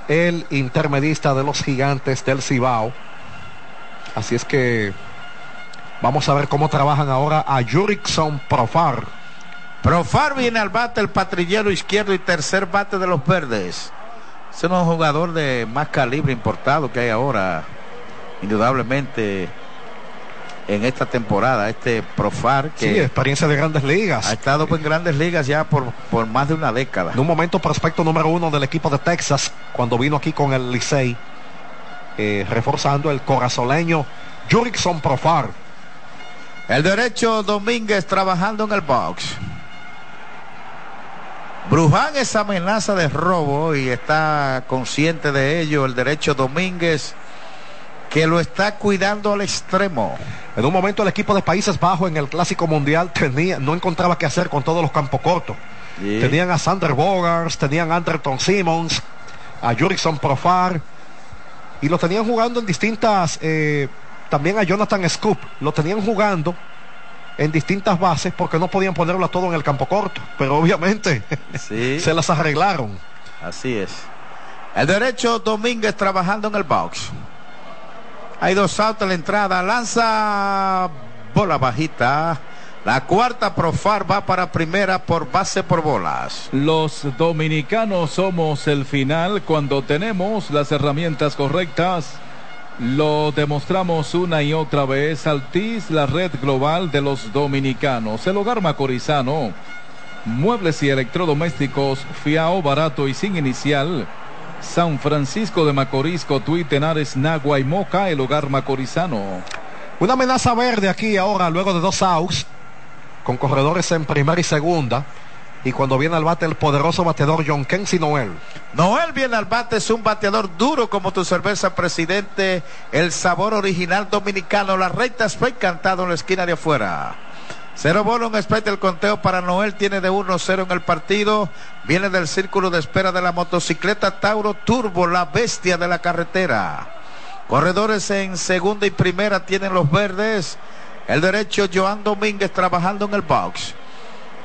el intermedista de los gigantes del Cibao. Así es que vamos a ver cómo trabajan ahora a Jurickson Profar. Profar viene al bate el patrillero izquierdo y tercer bate de los verdes. Es un jugador de más calibre importado que hay ahora, indudablemente en esta temporada, este Profar que sí, experiencia de grandes ligas. Ha estado en grandes ligas ya por, por más de una década. En un momento prospecto número uno del equipo de Texas, cuando vino aquí con el Licey, eh, reforzando el corazoleño Jurickson Profar. El derecho Domínguez trabajando en el box. Bruján es amenaza de robo y está consciente de ello el derecho Domínguez que lo está cuidando al extremo. En un momento el equipo de Países Bajos en el Clásico Mundial tenía, no encontraba qué hacer con todos los campos cortos. Sí. Tenían a Sander Bogars, tenían a Anderton Simmons, a Jurickson Profar y lo tenían jugando en distintas, eh, también a Jonathan Scoop, lo tenían jugando en distintas bases porque no podían ponerlo a todo en el campo corto, pero obviamente sí. se las arreglaron. Así es. El derecho Domínguez trabajando en el box. Hay dos outs en la entrada. Lanza bola bajita. La cuarta Profar va para primera por base por bolas. Los dominicanos somos el final cuando tenemos las herramientas correctas. Lo demostramos una y otra vez. Altiz, la red global de los dominicanos. El hogar macorizano. Muebles y electrodomésticos. Fiao, barato y sin inicial. San Francisco de Macorís, Cotuí, Tenares, Nagua y Moca, el hogar macorizano. Una amenaza verde aquí ahora, luego de dos outs, con corredores en primera y segunda. Y cuando viene al bate el poderoso bateador John Kensi Noel. Noel viene al bate, es un bateador duro como tu cerveza, presidente. El sabor original dominicano, la recta fue cantado en la esquina de afuera. Cero bono, un strike del conteo para Noel, tiene de 1-0 en el partido. Viene del círculo de espera de la motocicleta Tauro Turbo, la bestia de la carretera. Corredores en segunda y primera tienen los verdes. El derecho Joan Domínguez trabajando en el box.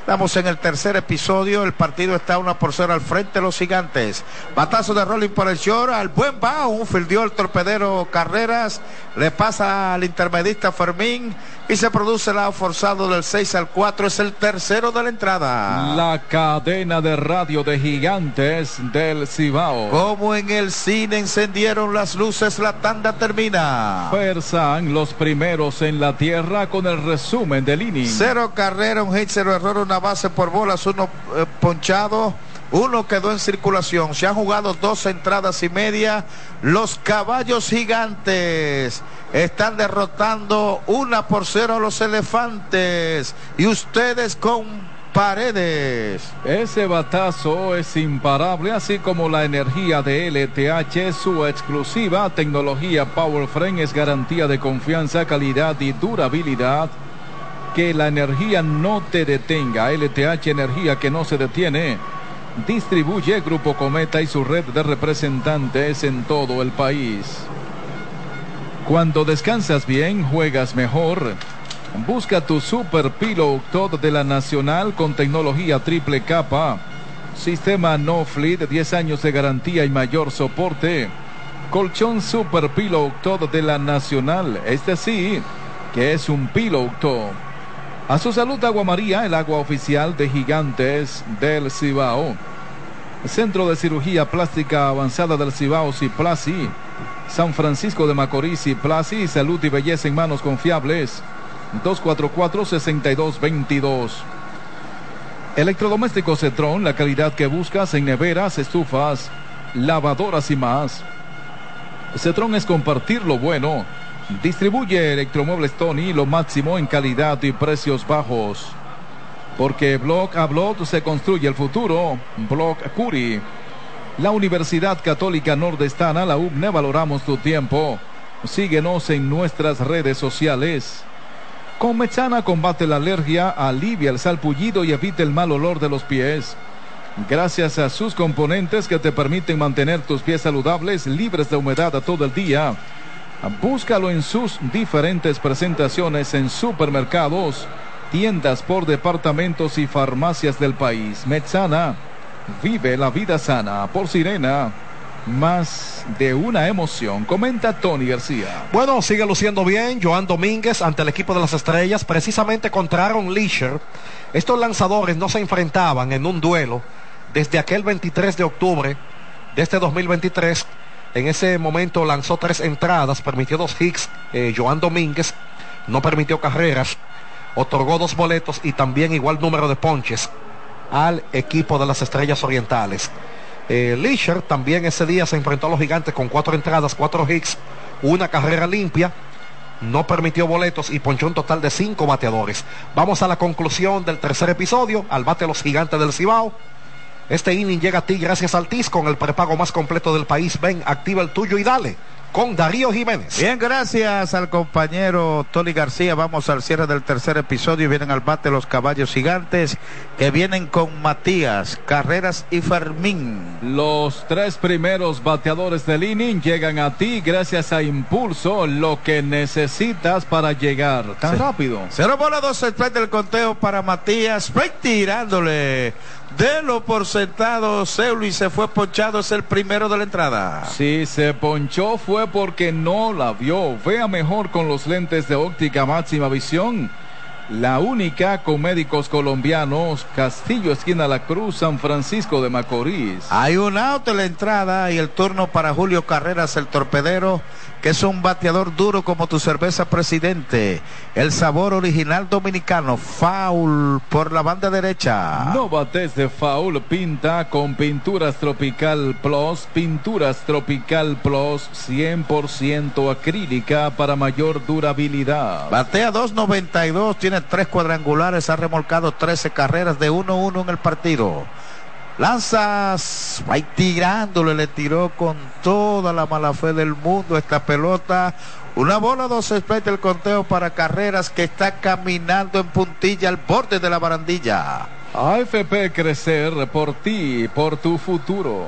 Estamos en el tercer episodio. El partido está 1 por 0 al frente de los gigantes. Batazo de rolling por el short. Al buen bao. Un el torpedero Carreras. Le pasa al intermedista Fermín. Y se produce el forzado del 6 al 4. Es el tercero de la entrada. La cadena de radio de gigantes del Cibao. Como en el cine encendieron las luces, la tanda termina. Fuerzan los primeros en la tierra con el resumen del inning. Cero carrera, un hit, cero error, una base por bolas, uno eh, ponchado. Uno quedó en circulación. Se han jugado dos entradas y media. Los caballos gigantes están derrotando una por cero a los elefantes. Y ustedes con paredes. Ese batazo es imparable, así como la energía de LTH, su exclusiva tecnología Power Frame es garantía de confianza, calidad y durabilidad. Que la energía no te detenga. LTH, energía que no se detiene. Distribuye Grupo Cometa y su red de representantes en todo el país. Cuando descansas bien, juegas mejor. Busca tu Super Pillow Todo de la Nacional con tecnología triple capa. Sistema No Fleet, 10 años de garantía y mayor soporte. Colchón Super Pillow Todo de la Nacional. Este sí, que es un Pillow. A su salud, Agua María, el agua oficial de Gigantes del Cibao. Centro de Cirugía Plástica Avanzada del Cibao, Ciplasi. San Francisco de Macorís, Ciplasi. Salud y belleza en manos confiables. 244-6222. Electrodoméstico Cetron, la calidad que buscas en neveras, estufas, lavadoras y más. Cetron es compartir lo bueno. Distribuye Electromuebles Tony lo máximo en calidad y precios bajos. Porque blog a se construye el futuro. Blog Curi. La Universidad Católica Nordestana, la UBNE, valoramos tu tiempo. Síguenos en nuestras redes sociales. Con Mechana combate la alergia, alivia el salpullido y evita el mal olor de los pies. Gracias a sus componentes que te permiten mantener tus pies saludables, libres de humedad a todo el día. Búscalo en sus diferentes presentaciones en supermercados, tiendas por departamentos y farmacias del país. Metsana, vive la vida sana por Sirena. Más de una emoción, comenta Tony García. Bueno, sigue luciendo bien Joan Domínguez ante el equipo de las estrellas, precisamente contra Aaron Leisure. Estos lanzadores no se enfrentaban en un duelo desde aquel 23 de octubre de este 2023. En ese momento lanzó tres entradas, permitió dos hits. Eh, Joan Domínguez no permitió carreras, otorgó dos boletos y también igual número de ponches al equipo de las Estrellas Orientales. Eh, también ese día se enfrentó a los gigantes con cuatro entradas, cuatro hits, una carrera limpia. No permitió boletos y ponchó un total de cinco bateadores. Vamos a la conclusión del tercer episodio. Al bate los gigantes del Cibao. Este inning llega a ti gracias al TIS con el prepago más completo del país. Ven, activa el tuyo y dale. Con Darío Jiménez. Bien, gracias al compañero Tony García. Vamos al cierre del tercer episodio. Vienen al bate los caballos gigantes que vienen con Matías, Carreras y Fermín. Los tres primeros bateadores del inning llegan a ti gracias a Impulso, lo que necesitas para llegar tan Sí. rápido. Cero bola, dos strike del conteo para Matías. Strike tirándole. De lo por sentado, Seuli se fue ponchado. Es el primero de la entrada. Si se ponchó fue porque no la vio. Vea mejor con los lentes de óptica máxima visión. La única con médicos colombianos, Castillo Esquina La Cruz, San Francisco de Macorís. Hay un out en la entrada y el turno para Julio Carreras, el torpedero, que es un bateador duro como tu cerveza presidente. El sabor original dominicano, foul por la banda derecha. No bates de foul, pinta con Pinturas Tropical Plus, Pinturas Tropical Plus 100% acrílica para mayor durabilidad. Batea 2.92, tiene tres cuadrangulares, ha remolcado 13 carreras de 1-1 en el partido. Lanza, va tirándole, le tiró con toda la mala fe del mundo esta pelota. Una bola, dos strikes el conteo para carreras que está caminando en puntilla al borde de la barandilla. AFP Crecer por ti, por tu futuro.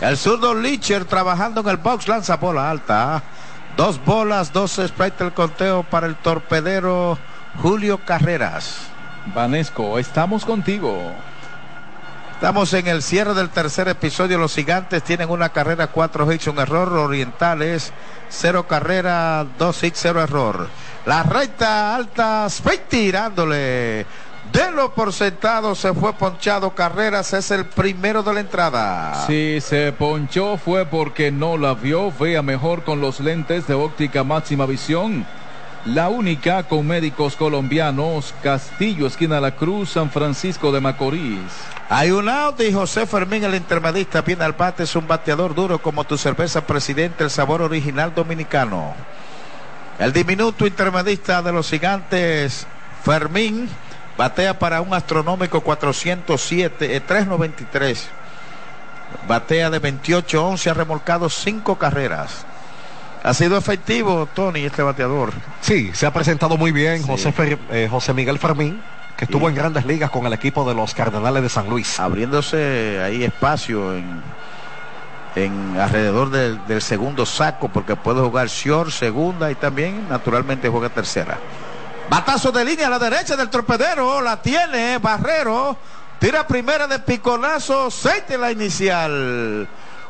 El zurdo Licher trabajando en el box, lanza bola alta. Dos bolas, dos strikes el conteo para el torpedero Julio Carreras. Vanesco, estamos contigo. Estamos en el cierre del tercer episodio. Los gigantes tienen una carrera, cuatro hits, un error. Orientales, cero carrera, dos hits, cero error. La recta alta, Spade tirándole. De lo por sentado se fue ponchado. Carreras es el primero de la entrada. Si se ponchó fue porque no la vio. Vea mejor con los lentes de óptica máxima visión. La única con médicos colombianos, Castillo, esquina La Cruz, San Francisco de Macorís. Hay un out y José Fermín, el intermedista, viene al bate, es un bateador duro como tu cerveza presidente, el sabor original dominicano. El diminuto intermedista de los gigantes, Fermín, batea para un astronómico 407, eh, 393. Batea de 28-11, ha remolcado cinco carreras. Ha sido efectivo, Tony, este bateador. Sí, se ha presentado muy bien Sí. José, Fer- eh, José Miguel Fermín, que estuvo en grandes ligas con el equipo de los Cardenales de San Luis. abriéndose ahí espacio en, en alrededor del, del segundo saco porque puede jugar short, segunda y también naturalmente juega tercera. Batazo de línea a la derecha del torpedero, la tiene Barrero, tira primera de piconazo, seite la inicial.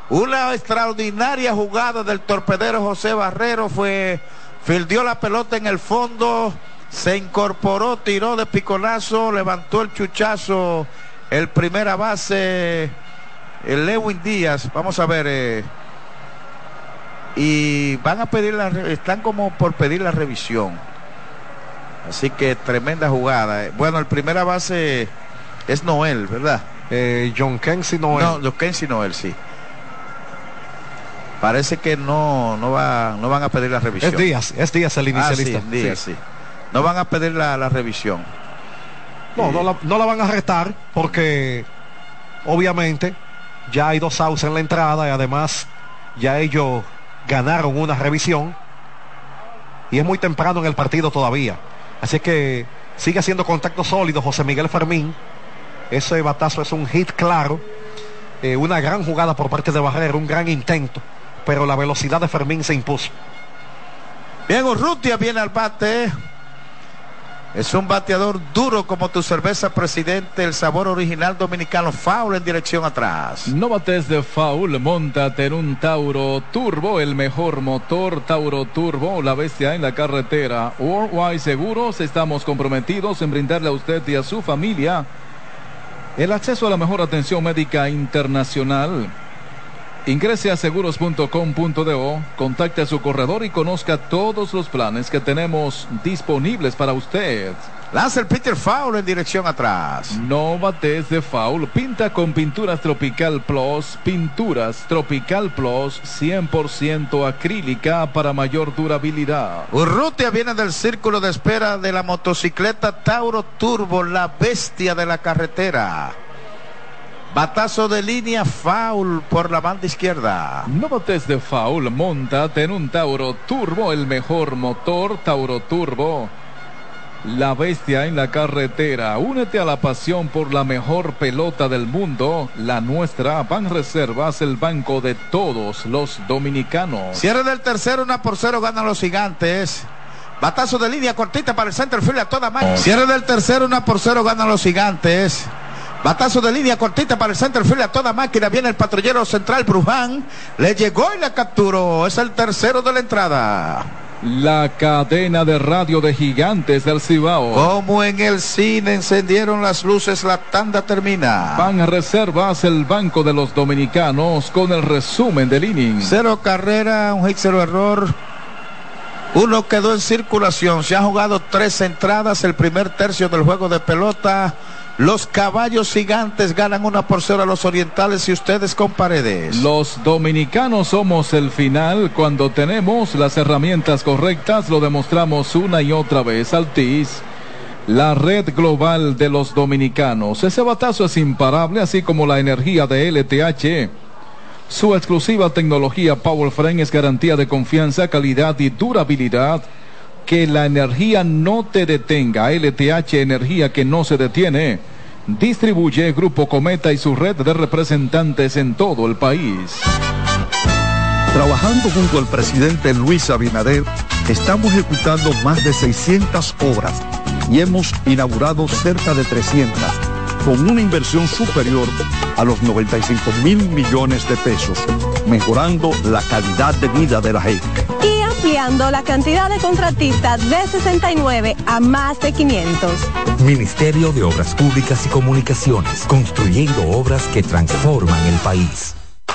Una extraordinaria jugada del torpedero José Barrero fue, fildió la pelota en el fondo, se incorporó, tiró de piconazo, levantó el chuchazo, el primera base, el Lewin Díaz, vamos a ver, eh, y van a pedir la, están como por pedir la revisión. Así que tremenda jugada. Bueno, el primera base es Noel, ¿verdad? Eh, John Kensi Noel. No, los Kensi Noel, sí. Parece que no, no, va, no van a pedir la revisión. Es Díaz, es Díaz el inicialista. Ah, sí, Díaz, sí. No van a pedir la, la revisión. No, no la, no la van a retar porque obviamente ya hay dos outs en la entrada y además ya ellos ganaron una revisión y es muy temprano en el partido todavía. Así que sigue haciendo contacto sólido José Miguel Fermín. Ese batazo es un hit claro. Eh, una gran jugada por parte de Barrera, un gran intento. Pero la velocidad de Fermín se impuso. Bien, Urrutia viene al bate. Es un bateador duro como tu cerveza, presidente. El sabor original dominicano. Foul en dirección atrás. No bates de foul. Montate en un Tauro Turbo. El mejor motor Tauro Turbo. La bestia en la carretera. Worldwide Seguros. Estamos comprometidos en brindarle a usted y a su familia el acceso a la mejor atención médica internacional. Ingrese a seguros.com.do, contacte a su corredor y conozca todos los planes que tenemos disponibles para usted. Lanza el Peter Foul en dirección atrás. No bates de foul. Pinta con Pinturas Tropical Plus. Pinturas Tropical Plus 100% acrílica para mayor durabilidad. Urrutia viene del círculo de espera de la motocicleta Tauro Turbo, la bestia de la carretera. Batazo de línea, foul por la banda izquierda. No botes de foul, montate en un Tauro Turbo, el mejor motor Tauro Turbo. La bestia en la carretera. Únete a la pasión por la mejor pelota del mundo. La nuestra. Ban Reservas, el banco de todos los dominicanos. Cierre del tercero, una por cero, ganan los gigantes. Batazo de línea cortita para el center field a toda máquina. Cierre del tercero, una por cero, ganan los gigantes. Batazo de línea cortita para el center field a toda máquina. Viene el patrullero central Bruján. Le llegó y la capturó. Es el tercero de la entrada. La cadena de radio de gigantes del Cibao. Como en el cine encendieron las luces, la tanda termina. Van a reservas el banco de los dominicanos con el resumen del inning. Cero carrera, un hit, cero error. Uno quedó en circulación. Se han jugado tres entradas. El primer tercio del juego de pelota. Los caballos gigantes ganan una por cero a los orientales y ustedes con paredes. Los dominicanos somos el final cuando tenemos las herramientas correctas, lo demostramos una y otra vez. Altis, la red global de los dominicanos. Ese batazo es imparable, así como la energía de LTH. Su exclusiva tecnología Power Frame es garantía de confianza, calidad y durabilidad. Que la energía no te detenga. LTH, energía que no se detiene. Distribuye Grupo Cometa y su red de representantes en todo el país. Trabajando junto al presidente Luis Abinader, estamos ejecutando más de 600 obras y hemos inaugurado cerca de 300, con una inversión superior a los 95 mil millones de pesos, mejorando la calidad de vida de la gente. La cantidad de contratistas de 69 a más de 500. Ministerio de Obras Públicas y Comunicaciones, construyendo obras que transforman el país.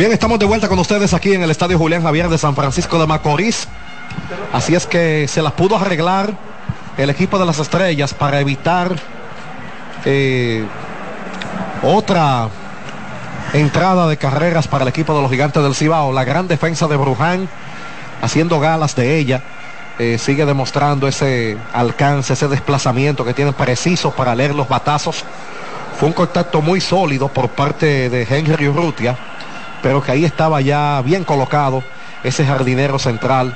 Bien, estamos de vuelta con ustedes aquí en el Estadio Julián Javier de San Francisco de Macorís. Así es que se las pudo arreglar el equipo de las estrellas para evitar eh, otra entrada de carreras para el equipo de los gigantes del Cibao. La gran defensa de Bruján haciendo galas de ella. eh, sigue demostrando ese alcance, ese desplazamiento que tiene preciso para leer los batazos. Fue un contacto muy sólido por parte de Henry Urrutia, pero que ahí estaba ya bien colocado ese jardinero central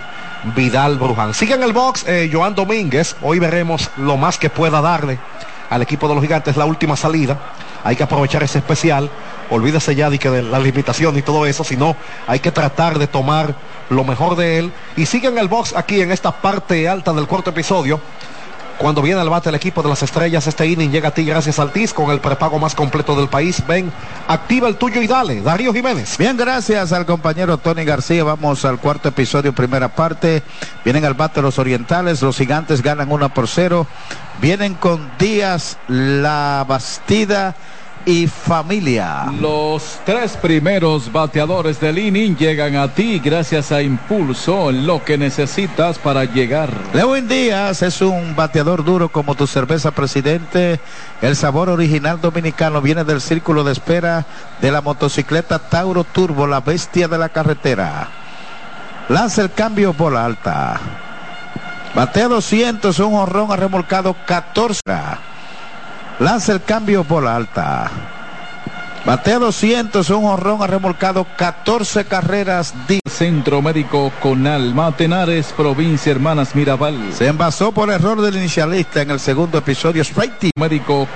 Vidal Bruján. Sigue en el box eh, Joan Domínguez. Hoy veremos lo más que pueda darle al equipo de los gigantes la última salida. Hay que aprovechar ese especial. Olvídese ya de que de la limitación y todo eso, sino hay que tratar de tomar lo mejor de él. Y sigue en el box aquí en esta parte alta del cuarto episodio. Cuando viene al bate el equipo de las estrellas, este inning llega a ti gracias al TIS con el prepago más completo del país. Ven, activa el tuyo y dale. Darío Jiménez. Bien, gracias al compañero Tony García. Vamos al cuarto episodio, primera parte. Vienen al bate los orientales. Los gigantes ganan 1 por 0. Vienen con Díaz, La Bastida y familia. Los tres primeros bateadores del inning llegan a ti gracias a Impulso, lo que necesitas para llegar. Lewin Díaz es un bateador duro como tu cerveza presidente. El sabor original dominicano viene del círculo de espera de la motocicleta Tauro Turbo, la bestia de la carretera. Lanza el cambio bola alta. Batea 200, un honrón ha remolcado 14. Lanza el cambio bola alta. Batea 200, un honrón ha remolcado 14 carreras. Centro Médico Conal, Matenares, Provincia Hermanas Mirabal. Se envasó por error del inicialista en el segundo episodio. Spritey. Médico